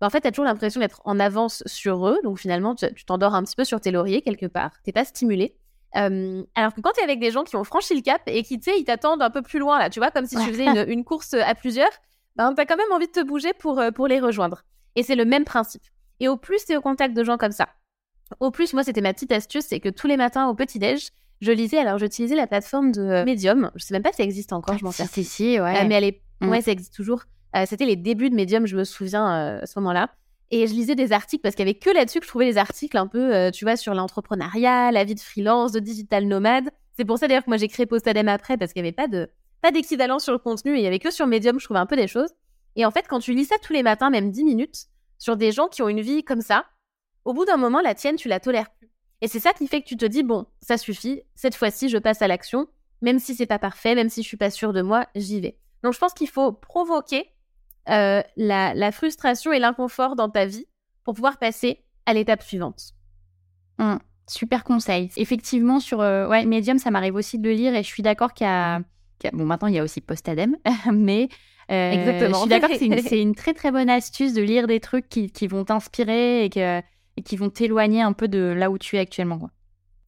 bah, en fait, tu as toujours l'impression d'être en avance sur eux. Donc finalement, tu t'endors un petit peu sur tes lauriers quelque part. T'es pas stimulé. alors que quand tu es avec des gens qui ont franchi le cap et qui, tu sais, ils t'attendent un peu plus loin, là, tu vois, comme si tu faisais une, course à plusieurs, ben, tu as quand même envie de te bouger pour, euh, pour les rejoindre. Et c'est le même principe. Et au plus tu es au contact de gens comme ça, au plus, moi, c'était ma petite astuce, c'est que tous les matins au petit-déj, je lisais, alors j'utilisais la plateforme de Medium. Je sais même pas si ça existe encore, je m'en sers. si, si, ouais. Euh, mais elle est... Mm. ouais, ça existe toujours. Euh, C'était les débuts de Medium, je me souviens euh, à ce moment-là. Et je lisais des articles parce qu'il y avait que là-dessus que je trouvais les articles un peu, euh, tu vois, sur l'entrepreneuriat, la vie de freelance, de digital nomade. C'est pour ça d'ailleurs que moi j'ai créé Postadem après parce qu'il n'y avait pas de pas d'équivalent sur le contenu et il y avait que sur Medium je trouvais un peu des choses. Et en fait, quand tu lis ça tous les matins, même 10 minutes, sur des gens qui ont une vie comme ça, au bout d'un moment, la tienne, tu la tolères plus. Et c'est ça qui fait que tu te dis, bon, ça suffit, cette fois-ci, je passe à l'action, même si c'est pas parfait, même si je suis pas sûre de moi, j'y vais. Donc je pense qu'il faut provoquer euh, la, la frustration et l'inconfort dans ta vie pour pouvoir passer à l'étape suivante. Hum, super conseil. Effectivement, sur euh, ouais, Medium, ça m'arrive aussi de le lire et je suis d'accord qu'il y a. Bon, maintenant, il y a aussi Postadem, mais. euh, Exactement. Je suis d'accord que c'est une, très très bonne astuce de lire des trucs qui, qui vont t'inspirer et, et qui vont t'éloigner un peu de là où tu es actuellement. Quoi.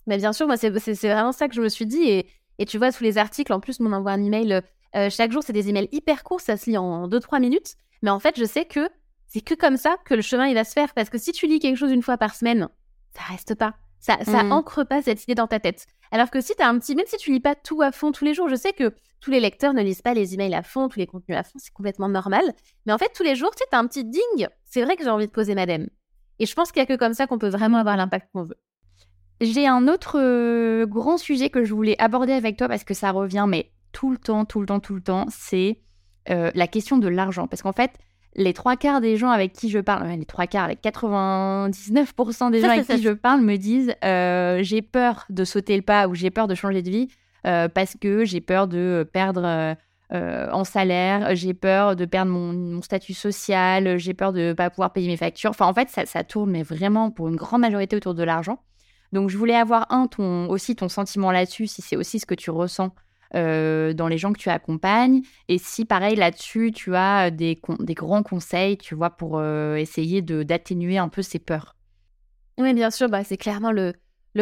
Mais bien sûr, moi, c'est vraiment ça que je me suis dit. Et, et tu vois, tous les articles, en plus, on m'envoie un email euh, chaque jour. C'est des emails hyper courts, ça se lit en 2-3 minutes. Mais en fait, je sais que c'est que comme ça que le chemin, il va se faire. Parce que si tu lis quelque chose une fois par semaine, ça reste pas. Ça, ça Mhm. ancre pas cette idée dans ta tête. Alors que si tu as un petit... Même si tu lis pas tout à fond tous les jours, je sais que tous les lecteurs ne lisent pas les emails à fond, tous les contenus à fond, c'est complètement normal. Mais en fait, tous les jours, tu sais, as un petit ding. C'est vrai que j'ai envie de poser madame. Et je pense qu'il y a que comme ça qu'on peut vraiment avoir l'impact qu'on veut. J'ai un autre euh, grand sujet que je voulais aborder avec toi parce que ça revient, mais tout le temps, tout le temps, tout le temps, c'est euh, la question de l'argent. Parce qu'en fait, les trois quarts des gens avec qui je parle, les trois quarts, les 99% des gens avec qui je parle me disent euh, j'ai peur de sauter le pas ou j'ai peur de changer de vie euh, parce que j'ai peur de perdre euh, en salaire, j'ai peur de perdre mon, mon statut social, j'ai peur de ne pas pouvoir payer mes factures. Enfin, en fait, ça, tourne, mais vraiment pour une grande majorité autour de l'argent. Donc, je voulais avoir un, ton, aussi ton sentiment là-dessus, si c'est aussi ce que tu ressens dans les gens que tu accompagnes. Et si, pareil, là-dessus, tu as des, con- des grands conseils, tu vois, pour euh, essayer d'atténuer un peu ces peurs. Oui, bien sûr, bah, c'est clairement le,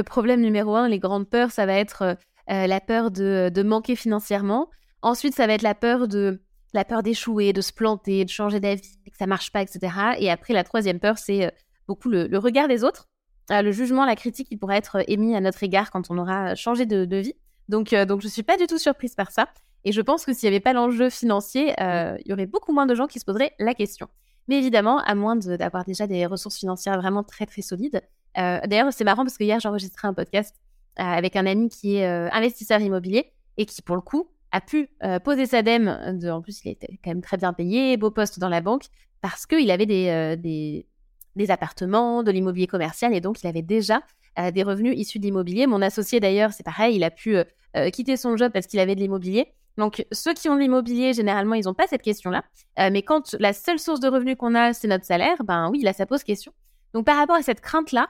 problème numéro un. Les grandes peurs, ça va être euh, euh, la peur de, manquer financièrement. Ensuite, ça va être la peur de la peur d'échouer, de se planter, de changer d'avis, que ça marche pas, etc. Et après, la troisième peur, c'est euh, beaucoup le, regard des autres, Euh, le jugement, la critique qui pourrait être émis à notre égard quand on aura changé de vie. Donc, euh, donc, je suis pas du tout surprise par ça. Et je pense que s'il n'y avait pas l'enjeu financier, euh, il y aurait beaucoup moins de gens qui se poseraient la question. Mais évidemment, à moins d'avoir déjà des ressources financières vraiment très très solides. Euh, D'ailleurs, c'est marrant parce que hier, j'ai enregistré un podcast avec un ami qui est investisseur immobilier et qui, pour le coup, a pu poser sa dème. De, en plus, il était quand même très bien payé, beau poste dans la banque, parce qu'il avait des, des, des appartements, de l'immobilier commercial et donc il avait déjà euh, des revenus issus de l'immobilier. Mon associé, d'ailleurs, c'est pareil, il a pu euh, euh, quitter son job parce qu'il avait de l'immobilier. Donc, ceux qui ont de l'immobilier, généralement, ils n'ont pas cette question-là. Mais quand la seule source de revenus qu'on a, c'est notre salaire, ben oui, là, ça pose question. Donc, par rapport à cette crainte-là,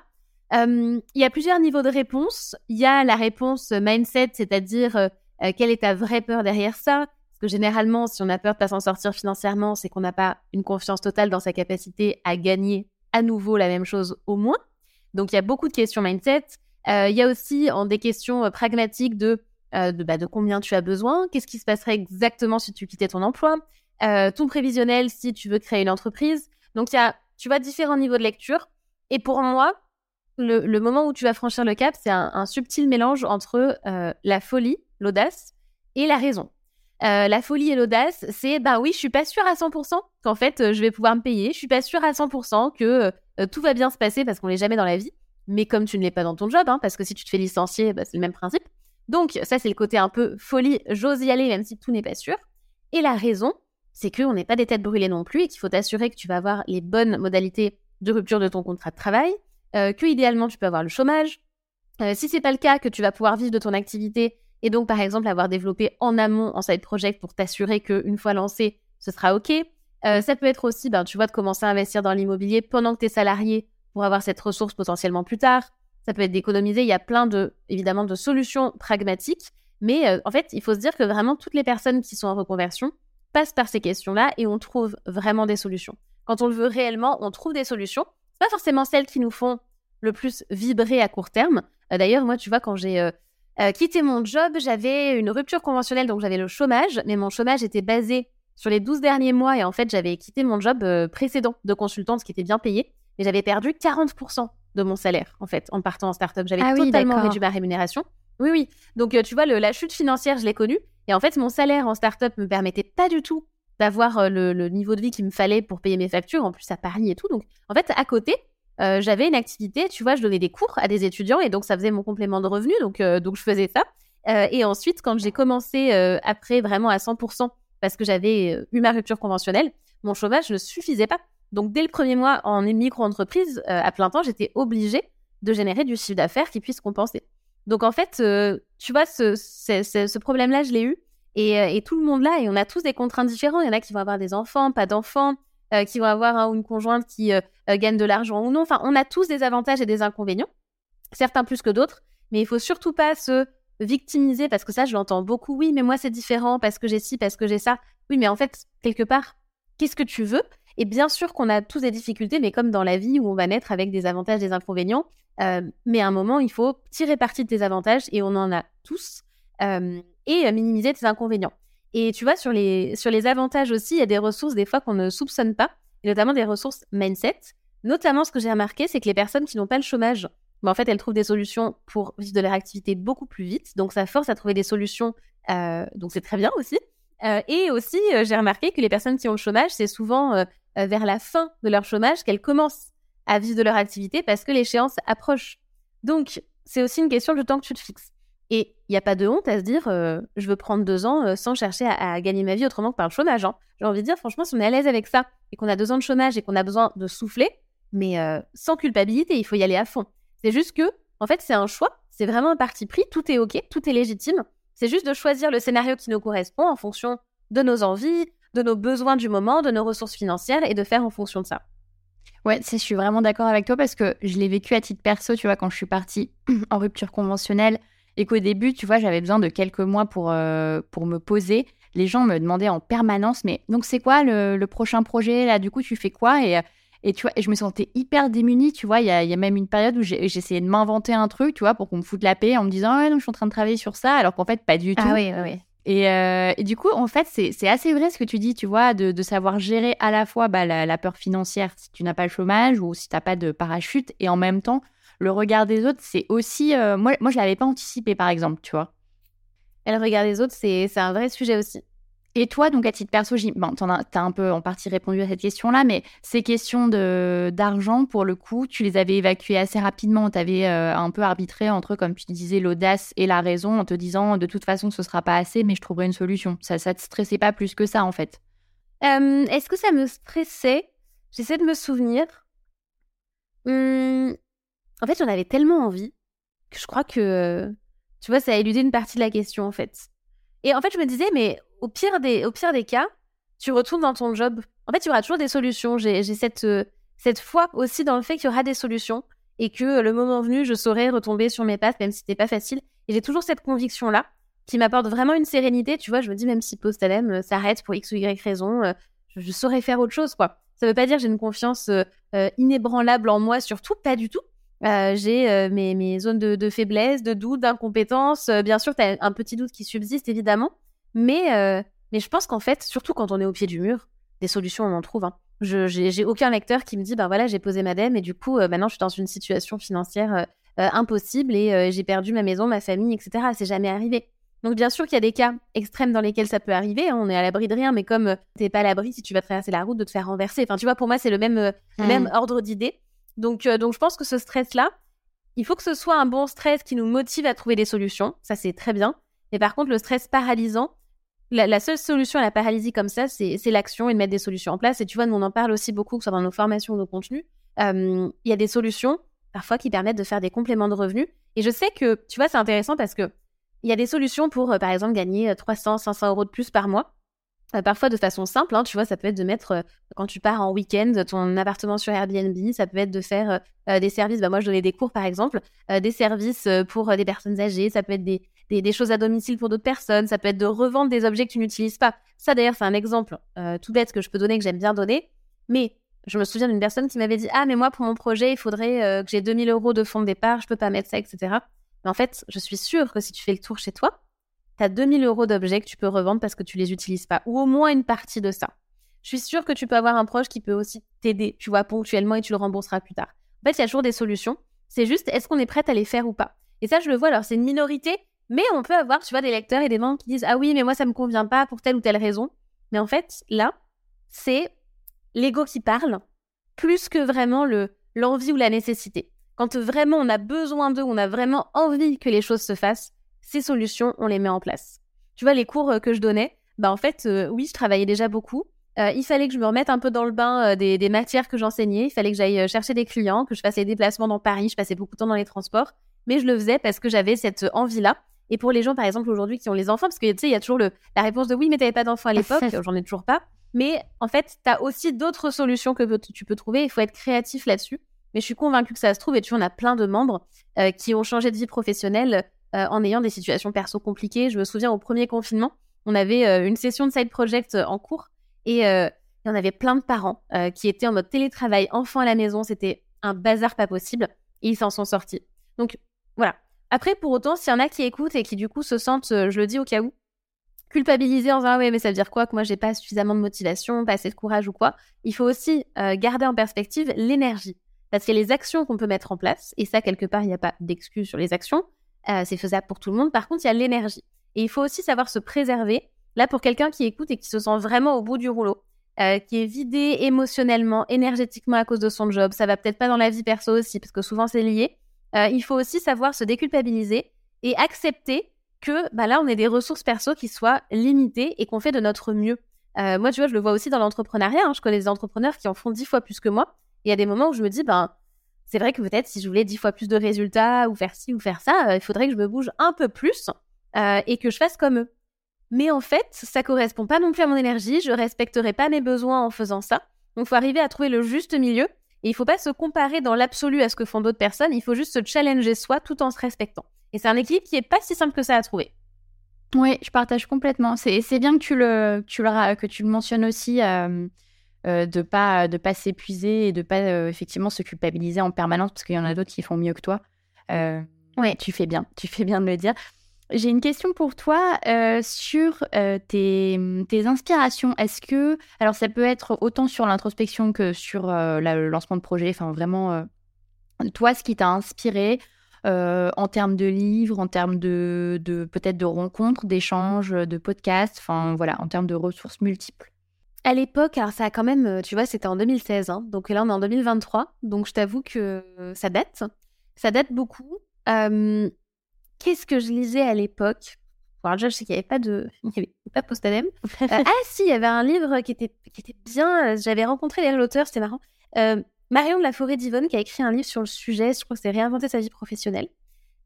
il y a plusieurs niveaux de réponse. Il y a la réponse mindset, c'est-à-dire quelle est ta vraie peur derrière ça? Parce que généralement, si on a peur de pas s'en sortir financièrement, c'est qu'on n'a pas une confiance totale dans sa capacité à gagner à nouveau la même chose au moins. Donc, il y a beaucoup de questions mindset. Euh, il y a aussi en des questions euh, pragmatiques de, euh, de, bah, de combien tu as besoin, qu'est-ce qui se passerait exactement si tu quittais ton emploi, ton prévisionnel si tu veux créer une entreprise. Donc, il y a, tu vois, différents niveaux de lecture. Et pour moi, le, moment où tu vas franchir le cap, c'est un, subtil mélange entre la folie, l'audace et la raison. Euh, la folie et l'audace, c'est bah oui, je suis pas sûre à 100% qu'en fait euh, je vais pouvoir me payer, je suis pas sûre à 100% que euh, tout va bien se passer parce qu'on l'est jamais dans la vie, mais comme tu ne l'es pas dans ton job, hein, parce que si tu te fais licencier, bah, c'est le même principe. Donc ça c'est le côté un peu folie, j'ose y aller même si tout n'est pas sûr. Et la raison, c'est qu'on n'est pas des têtes brûlées non plus et qu'il faut t'assurer que tu vas avoir les bonnes modalités de rupture de ton contrat de travail, que idéalement tu peux avoir le chômage. Si c'est pas le cas, que tu vas pouvoir vivre de ton activité et donc par exemple avoir développé en amont en side project pour t'assurer qu'une fois lancé, ce sera ok. Euh, ça peut être aussi, ben, tu vois, de commencer à investir dans l'immobilier pendant que tu es salarié pour avoir cette ressource potentiellement plus tard. Ça peut être d'économiser. Il y a plein de, évidemment, de solutions pragmatiques. Mais euh, en fait, il faut se dire que vraiment toutes les personnes qui sont en reconversion passent par ces questions-là et on trouve vraiment des solutions. Quand on le veut réellement, on trouve des solutions. Pas forcément celles qui nous font le plus vibrer à court terme. Euh, D'ailleurs, moi, tu vois, quand j'ai euh, euh, quitté mon job, j'avais une rupture conventionnelle, donc j'avais le chômage, mais mon chômage était basé sur les 12 derniers mois et en fait, j'avais quitté mon job euh, précédent de consultante qui était bien payé et j'avais perdu 40% de mon salaire en fait en partant en start-up. J'avais Ah oui, totalement réduit ma rémunération. Oui, oui. Donc, tu vois, la chute financière, je l'ai connue. Et en fait, mon salaire en start-up me permettait pas du tout d'avoir le, le, niveau de vie qu'il me fallait pour payer mes factures, en plus à Paris et tout. Donc, en fait, à côté, j'avais une activité, tu vois, je donnais des cours à des étudiants et donc ça faisait mon complément de revenu. Donc, donc je faisais ça. et ensuite, quand j'ai commencé après vraiment à 100%, parce que j'avais eu ma rupture conventionnelle, mon chômage ne suffisait pas. Donc, dès le premier mois en micro-entreprise, à plein temps, j'étais obligée de générer du chiffre d'affaires qui puisse compenser. Donc en fait, euh, tu vois, ce, problème-là, je l'ai eu. Et, euh, et, tout le monde là, et on a tous des contraintes différentes. Il y en a qui vont avoir des enfants, pas d'enfants, euh, qui vont avoir ou une conjointe qui gagne de l'argent ou non. Enfin, on a tous des avantages et des inconvénients, certains plus que d'autres. Mais il faut surtout pas se victimiser parce que ça, je l'entends beaucoup. Oui, mais moi, c'est différent parce que j'ai ci, parce que j'ai ça. Oui, mais en fait, quelque part, qu'est-ce que tu veux? Et bien sûr qu'on a tous des difficultés, mais comme dans la vie où on va naître avec des avantages, des inconvénients, euh, mais à un moment, il faut tirer parti de tes avantages, et on en a tous, euh, et minimiser tes inconvénients. Et tu vois, sur les, sur les avantages aussi, il y a des ressources des fois qu'on ne soupçonne pas, et notamment des ressources mindset. Notamment, ce que j'ai remarqué, c'est que les personnes qui n'ont pas le chômage, bah, en fait, elles trouvent des solutions pour vivre de leur activité beaucoup plus vite. Donc, ça force à trouver des solutions. Euh, donc, c'est très bien aussi. et aussi, j'ai remarqué que les personnes qui ont le chômage, c'est souvent vers la fin de leur chômage qu'elles commencent à vivre de leur activité parce que l'échéance approche. Donc, c'est aussi une question de temps que tu te fixes. Il n'y a pas de honte à se dire, euh, je veux prendre deux ans euh, sans chercher à, gagner ma vie autrement que par le chômage. Hein. J'ai envie de dire, franchement, si on est à l'aise avec ça et qu'on a deux ans de chômage et qu'on a besoin de souffler, mais euh, sans culpabilité, il faut y aller à fond. C'est juste que, en fait, c'est un choix, c'est vraiment un parti pris, tout est OK, tout est légitime. C'est juste de choisir le scénario qui nous correspond en fonction de nos envies, de nos besoins du moment, de nos ressources financières et de faire en fonction de ça. Ouais, je suis vraiment d'accord avec toi parce que je l'ai vécu à titre perso, tu vois, quand je suis partie en rupture conventionnelle et qu'au début, tu vois, j'avais besoin de quelques mois pour, euh, pour me poser. Les gens me demandaient en permanence, mais donc c'est quoi le, prochain projet? Là Du coup, tu fais quoi? Et, et tu vois, et je me sentais hyper démunie, tu vois. Il y a, y a, même une période où j'essayais de m'inventer un truc, tu vois, pour qu'on me foute la paix en me disant, ouais, non, je suis en train de travailler sur ça, alors qu'en fait, pas du ah tout. Ah oui, oui, oui. Euh, et, du coup, en fait, c'est assez vrai ce que tu dis, tu vois, de, savoir gérer à la fois bah, la, peur financière si tu n'as pas le chômage ou si tu n'as pas de parachute, et en même temps, le regard des autres, c'est aussi... Euh, moi, moi, je l'avais pas anticipé, par exemple, tu vois. Et le regard des autres, c'est un vrai sujet aussi. Et toi, donc à titre perso, bon, as, un peu en partie répondu à cette question-là, mais ces questions d'argent, pour le coup, tu les avais évacuées assez rapidement. Tu avais euh, un peu arbitré entre, comme tu disais, l'audace et la raison en te disant de toute façon, ce sera pas assez, mais je trouverai une solution. Ça ne te stressait pas plus que ça, en fait euh, Est-ce que ça me stressait? J'essaie de me souvenir. En fait, j'en avais tellement envie que je crois que, tu vois, ça a éludé une partie de la question, en fait. Et en fait, je me disais, mais au pire des, au pire des cas, tu retournes dans ton job. En fait, il y aura toujours des solutions. J'ai cette, euh, cette foi aussi dans le fait qu'il y aura des solutions et que le moment venu, je saurai retomber sur mes pattes, même si c'était pas facile. Et j'ai toujours cette conviction-là qui m'apporte vraiment une sérénité. Tu vois, je me dis, même si Postalem euh, s'arrête pour X ou Y raison, euh, je, saurais faire autre chose, quoi. Ça veut pas dire que j'ai une confiance inébranlable en moi, surtout, pas du tout. J'ai mes, mes, zones de, de faiblesse, de doute, d'incompétence. bien sûr, tu as un petit doute qui subsiste, évidemment. Mais, euh, mais je pense qu'en fait, surtout quand on est au pied du mur, des solutions, on en trouve. Hein. Je j'ai aucun lecteur qui me dit, ben voilà, j'ai posé ma dème et du coup, euh, maintenant, je suis dans une situation financière euh, impossible et j'ai perdu ma maison, ma famille, etc. C'est jamais arrivé. Donc bien sûr qu'il y a des cas extrêmes dans lesquels ça peut arriver. Hein. on est à l'abri de rien, mais comme t'es pas à l'abri si tu vas traverser la route de te faire renverser. Enfin, tu vois, pour moi, c'est le même, même mmh. ordre d'idée. Donc, donc je pense que ce stress-là, il faut que ce soit un bon stress qui nous motive à trouver des solutions. Ça, c'est très bien. Mais par contre, le stress paralysant, la, seule solution à la paralysie comme ça, c'est l'action et de mettre des solutions en place. Et tu vois, nous, on en parle aussi beaucoup, que ce soit dans nos formations ou nos contenus. Euh, il y a des solutions, parfois, qui permettent de faire des compléments de revenus. Et je sais que, tu vois, c'est intéressant parce que il y a des solutions pour, euh, par exemple, gagner 300, euh, 500 euros de plus par mois. Parfois de façon simple, hein, tu vois, ça peut être de mettre, quand tu pars en week-end, ton appartement sur Airbnb, ça peut être de faire des services, bah, moi je donnais des cours par exemple, des services pour des personnes âgées, ça peut être des, choses à domicile pour d'autres personnes, ça peut être de revendre des objets que tu n'utilises pas. Ça d'ailleurs, c'est un exemple euh, tout bête que je peux donner, que j'aime bien donner. Mais je me souviens d'une personne qui m'avait dit Ah, mais moi, pour mon projet, il faudrait euh, que j'ai 2000 euros de fonds de départ, je peux pas mettre ça, etc. Mais en fait, je suis sûre que si tu fais le tour chez toi, tu as 2000 euros d'objets que tu peux revendre parce que tu les utilises pas, ou au moins une partie de ça. Je suis sûre que tu peux avoir un proche qui peut aussi t'aider, tu vois, ponctuellement et tu le rembourseras plus tard. En fait, il y a toujours des solutions. C'est juste, est-ce qu'on est prête à les faire ou pas? Et ça, je le vois, alors c'est une minorité, Mais on peut avoir, tu vois, des lecteurs et des membres qui disent Ah oui, mais moi, ça me convient pas pour telle ou telle raison. Mais en fait, là, c'est l'ego qui parle plus que vraiment le l'envie ou la nécessité. Quand vraiment on a besoin d'eux, on a vraiment envie que les choses se fassent, ces solutions, on les met en place. Tu vois, les cours euh, que je donnais, bah en fait, euh, oui, je travaillais déjà beaucoup. Euh, il fallait que je me remette un peu dans le bain des, des, matières que j'enseignais. Il fallait que j'aille chercher des clients, que je fasse des déplacements dans Paris. Je passais beaucoup de temps dans les transports. Mais je le faisais parce que j'avais cette envie-là. Et pour les gens, par exemple, aujourd'hui qui ont les enfants, parce que tu sais, il y a toujours le, la réponse de oui, mais t'avais pas d'enfants à l'époque. J'en ai toujours pas. Mais en fait, tu as aussi d'autres solutions que tu peux trouver. Il faut être créatif là-dessus. Mais je suis convaincue que ça se trouve. Et tu vois, on a plein de membres qui ont changé de vie professionnelle euh, en ayant des situations perso compliquées. Je me souviens au premier confinement, on avait euh, une session de side project en cours et on avait plein de parents qui étaient en mode télétravail, enfants à la maison. C'était un bazar pas possible. Et ils s'en sont sortis. Donc voilà. Après, pour autant, s'il y en a qui écoutent et qui du coup se sentent, je le dis au cas où, culpabiliser en disant ah ouais mais ça veut dire quoi que moi j'ai pas suffisamment de motivation, pas assez de courage ou quoi. Il faut aussi euh, garder en perspective l'énergie parce y a les actions qu'on peut mettre en place et ça quelque part il n'y a pas d'excuse sur les actions, euh, c'est faisable pour tout le monde. Par contre il y a l'énergie et il faut aussi savoir se préserver. Là pour quelqu'un qui écoute et qui se sent vraiment au bout du rouleau, euh, qui est vidé émotionnellement, énergétiquement à cause de son job, ça va peut-être pas dans la vie perso aussi parce que souvent c'est lié. il faut aussi savoir se déculpabiliser et accepter que bah là, on ait des ressources perso qui soient limitées et qu'on fait de notre mieux. Euh, moi, tu vois, je le vois aussi dans l'entrepreneuriat. Hein. Je connais des entrepreneurs qui en font dix fois plus que moi. il y a des moments où je me dis, ben, c'est vrai que peut-être si je voulais dix fois plus de résultats ou faire ci ou faire ça, euh, il faudrait que je me bouge un peu plus euh, et que je fasse comme eux. Mais en fait, ça correspond pas non plus à mon énergie. Je respecterai pas mes besoins en faisant ça. Donc, faut arriver à trouver le juste milieu. Et il faut pas se comparer dans l'absolu à ce que font d'autres personnes. Il faut juste se challenger soi tout en se respectant. Et c'est un équilibre qui est pas si simple que ça à trouver. Oui, je partage complètement. C'est bien que tu le, tu le, que tu le mentionnes aussi, euh, euh, de pas de pas s'épuiser et de pas euh, effectivement se culpabiliser en permanence parce qu'il y en a d'autres qui font mieux que toi. ouais, tu fais bien, tu fais bien de le dire. J'ai une question pour toi sur tes, tes, inspirations. Est-ce que, alors ça peut être autant sur l'introspection que sur le lancement de projet, enfin vraiment, toi, ce qui t'a inspiré, euh, en termes de livres, en termes de, peut-être de rencontres, d'échanges, de podcasts, enfin voilà, en termes de ressources multiples? À l'époque, alors ça a quand même, euh, tu vois, c'était en 2016, hein, donc là on est en 2023, donc je t'avoue que ça date, ça date beaucoup. Qu'est-ce que je lisais à l'époque? Alors déjà, je sais qu'il n'y avait pas de, il n'y avait pas Postadem. Euh, ah si, il y avait un livre qui était, qui était bien. J'avais rencontré les auteurs, c'était marrant. Marion de la Forêt d'Yvonne qui a écrit un livre sur le sujet, je crois que c'est Réinventer sa vie professionnelle.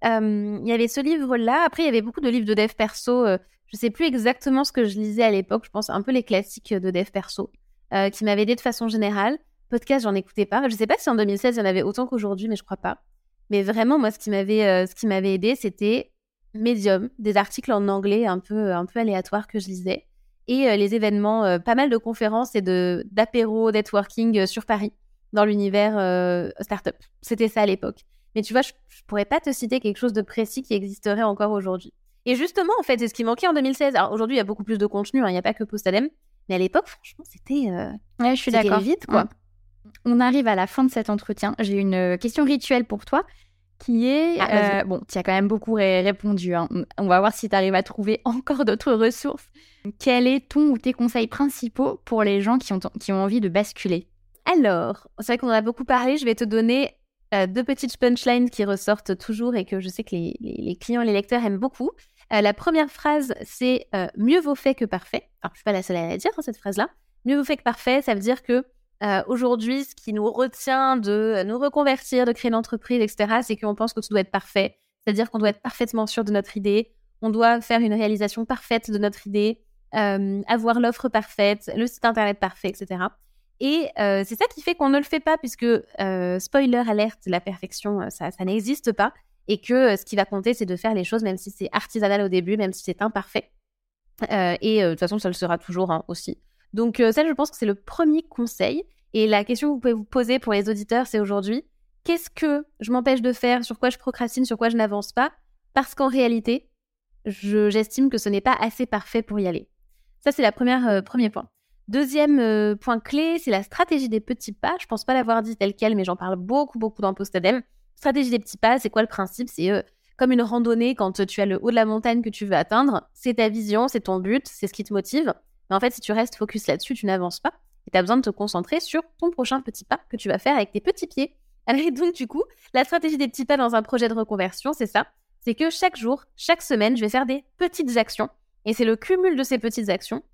Euh, il y avait ce livre-là. Après, il y avait beaucoup de livres de dev perso. Je euh, je sais plus exactement ce que je lisais à l'époque. Je pense un peu les classiques de dev perso euh, qui m'avaient aidé de façon générale. Podcast, j'en écoutais pas. Je sais pas si en 2016 il y en avait autant qu'aujourd'hui, mais je crois pas. Mais vraiment, moi, ce qui m'avait, m'avait aidé, c'était Medium, des articles en anglais un peu, un peu aléatoires que je lisais, et les événements, pas mal de conférences et de d'apéros, networking sur Paris dans l'univers euh, startup. C'était ça à l'époque. Mais tu vois, je, ne pourrais pas te citer quelque chose de précis qui existerait encore aujourd'hui. Et justement, en fait, c'est ce qui manquait en 2016. Alors aujourd'hui, il y a beaucoup plus de contenu, hein, il n'y a pas que Postalem. Mais à l'époque, franchement, c'était. Euh, ouais, je suis d'accord. vite, quoi. On arrive à la fin de cet entretien. J'ai une euh, question rituelle pour toi qui est. Ah, bon, tu as quand même beaucoup répondu. Hein. On va voir si tu arrives à trouver encore d'autres ressources. Quel est ton ou tes conseils principaux pour les gens qui ont, qui ont envie de basculer? Alors, c'est vrai qu'on en a beaucoup parlé. Je vais te donner euh, deux petites punchlines qui ressortent toujours et que je sais que les, clients les lecteurs aiment beaucoup. Euh, la première phrase, c'est euh, mieux vaut fait que parfait. Alors, je suis pas la seule à la dire, hein, cette phrase-là. Mieux vaut fait que parfait, ça veut dire que aujourd'hui, ce qui nous retient de nous reconvertir, de créer une entreprise, etc., c'est qu'on pense que tout doit être parfait. C'est-à-dire qu'on doit être parfaitement sûr de notre idée. On doit faire une réalisation parfaite de notre idée, avoir l'offre parfaite, le site internet parfait, etc. Et euh, c'est ça qui fait qu'on ne le fait pas, puisque, euh, spoiler alerte, la perfection, euh, ça, n'existe pas. Et que ce qui va compter, c'est de faire les choses, même si c'est artisanal au début, même si c'est imparfait. et de toute façon, ça le sera toujours hein, aussi. Donc ça, je pense que c'est le premier conseil. Et la question que vous pouvez vous poser pour les auditeurs, c'est aujourd'hui, qu'est-ce que je m'empêche de faire, sur quoi je procrastine, sur quoi je n'avance pas? Parce qu'en réalité, j'estime que ce n'est pas assez parfait pour y aller. Ça, c'est le premier point. Deuxième euh, point clé, c'est la stratégie des petits pas. Je pense pas l'avoir dit tel quel, mais j'en parle beaucoup, beaucoup dans Postadem. Stratégie des petits pas, c'est quoi le principe? C'est euh, comme une randonnée quand tu as le haut de la montagne que tu veux atteindre. C'est ta vision, c'est ton but, c'est ce qui te motive. Mais en fait, si tu restes focus là-dessus, tu n'avances pas. Et tu besoin de te concentrer sur ton prochain petit pas que tu vas faire avec tes petits pieds. Alors, donc, du coup, la stratégie des petits pas dans un projet de reconversion, c'est ça. C'est que chaque jour, chaque semaine, je vais faire des petites actions. Et c'est le cumul de ces petites actions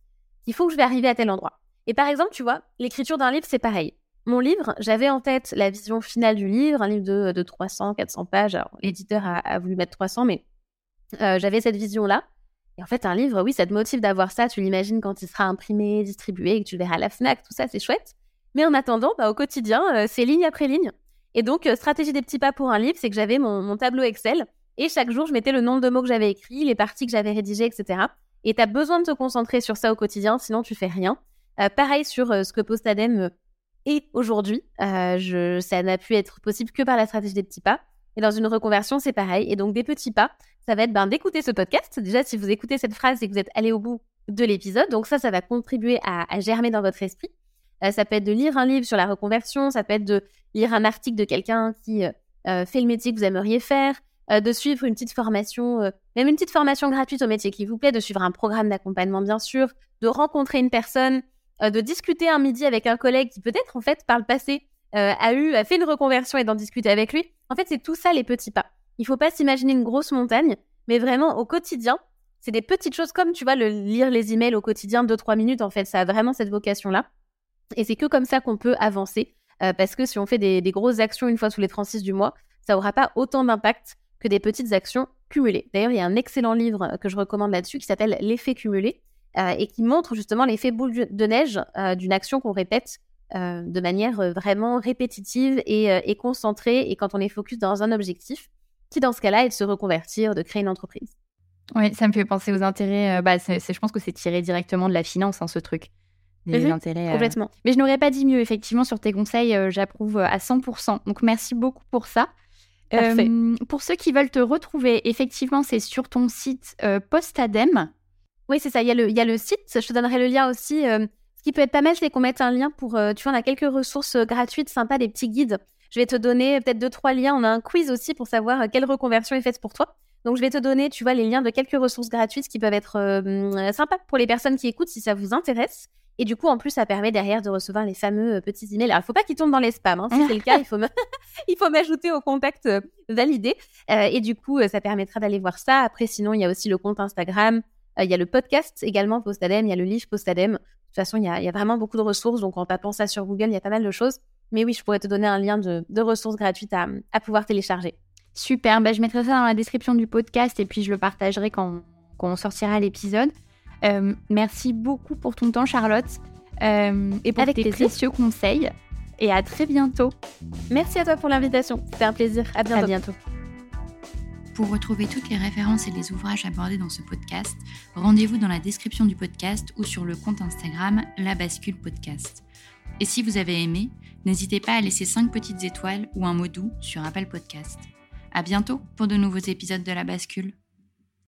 qui font que je vais arriver à tel endroit. Et par exemple, tu vois, l'écriture d'un livre, c'est pareil. Mon livre, j'avais en tête la vision finale du livre, un livre de, de 300, 400 pages. Alors, l'éditeur a, voulu mettre 300, mais euh, j'avais cette vision-là. Et en fait, un livre, oui, ça te motive d'avoir ça. Tu l'imagines quand il sera imprimé, distribué, que tu verras la FNAC, tout ça, c'est chouette. Mais en attendant, bah, au quotidien, euh, c'est ligne après ligne. Et donc, euh, stratégie des petits pas pour un livre, c'est que j'avais mon, tableau Excel. Et chaque jour, je mettais le nombre de mots que j'avais écrits, les parties que j'avais rédigées, etc. Et tu as besoin de te concentrer sur ça au quotidien, sinon tu fais rien. pareil sur ce que Postadem aujourd'hui. Euh, ça n'a pu être possible que par la stratégie des petits pas. Et dans une reconversion, c'est pareil. Et donc, des petits pas, ça va être ben, d'écouter ce podcast. Déjà, si vous écoutez cette phrase et que vous êtes allé au bout de l'épisode, donc ça, ça va contribuer à, germer dans votre esprit. Euh, ça peut être de lire un livre sur la reconversion, ça peut être de lire un article de quelqu'un qui euh, fait le métier que vous aimeriez faire, de suivre une petite formation, même une petite formation gratuite au métier qui vous plaît, de suivre un programme d'accompagnement, bien sûr, de rencontrer une personne euh, de discuter un midi avec un collègue qui peut-être en fait par le passé euh, a eu a fait une reconversion et d'en discuter avec lui. En fait, c'est tout ça les petits pas. Il faut pas s'imaginer une grosse montagne, mais vraiment au quotidien, c'est des petites choses comme tu vois le lire les emails au quotidien 2-3 minutes en fait, ça a vraiment cette vocation là. Et c'est que comme ça qu'on peut avancer euh, parce que si on fait des, des, grosses actions une fois tous les 36 du mois, ça aura pas autant d'impact que des petites actions D'ailleurs, il y a un excellent livre que je recommande là-dessus qui s'appelle L'effet cumulé euh, et qui montre justement l'effet boule de neige euh, d'une action qu'on répète euh, de manière vraiment répétitive et, concentrée, et quand on est focus dans un objectif, qui dans ce cas-là est de se reconvertir, de créer une entreprise. Oui, ça me fait penser aux intérêts. bah, je pense que c'est tiré directement de la finance, hein, ce truc. Des mhm, intérêts. Complètement. Mais je n'aurais pas dit mieux, effectivement, sur tes conseils, j'approuve à 100%. Donc merci beaucoup pour ça. Parfait. pour ceux qui veulent te retrouver, effectivement, c'est sur ton site Postadem. Oui, c'est ça. Il y, a le, il y a le site. Je te donnerai le lien aussi. Euh, ce qui peut être pas mal, c'est qu'on mette un lien pour. Euh, tu vois, on a quelques ressources euh, gratuites, sympas, des petits guides. Je vais te donner peut-être deux, trois liens. On a un quiz aussi pour savoir quelle reconversion est faite pour toi. Donc, je vais te donner, tu vois, les liens de quelques ressources gratuites qui peuvent être sympas pour les personnes qui écoutent si ça vous intéresse. Et du coup, en plus, ça permet derrière de recevoir les fameux petits emails. Alors, il faut pas qu'ils tombent dans les spams. Hein. Si c'est le cas, il faut, il m'ajouter au contact validé. et du coup, ça permettra d'aller voir ça. Après, sinon, il y a aussi le compte Instagram, euh, il y a le podcast également Postadem, il y a le livre Postadem. De toute façon, il y, a, vraiment beaucoup de ressources. Donc, en tapant ça sur Google, il y a pas mal de choses. Mais oui, je pourrais te donner un lien de, ressources gratuites à, pouvoir télécharger. Super. Bah, je mettrai ça dans la description du podcast et puis je le partagerai quand, on sortira l'épisode. Euh, merci beaucoup pour ton temps, Charlotte. Euh, et pour tes précieux conseils. Et à très bientôt. Merci à toi pour l'invitation. C'était un plaisir. À bientôt. À bientôt. Pour retrouver toutes les références et les ouvrages abordés dans ce podcast, rendez-vous dans la description du podcast ou sur le compte Instagram La Bascule Podcast. Et si vous avez aimé, n'hésitez pas à laisser 5 petites étoiles ou un mot doux sur Apple Podcast. À bientôt pour de nouveaux épisodes de La Bascule.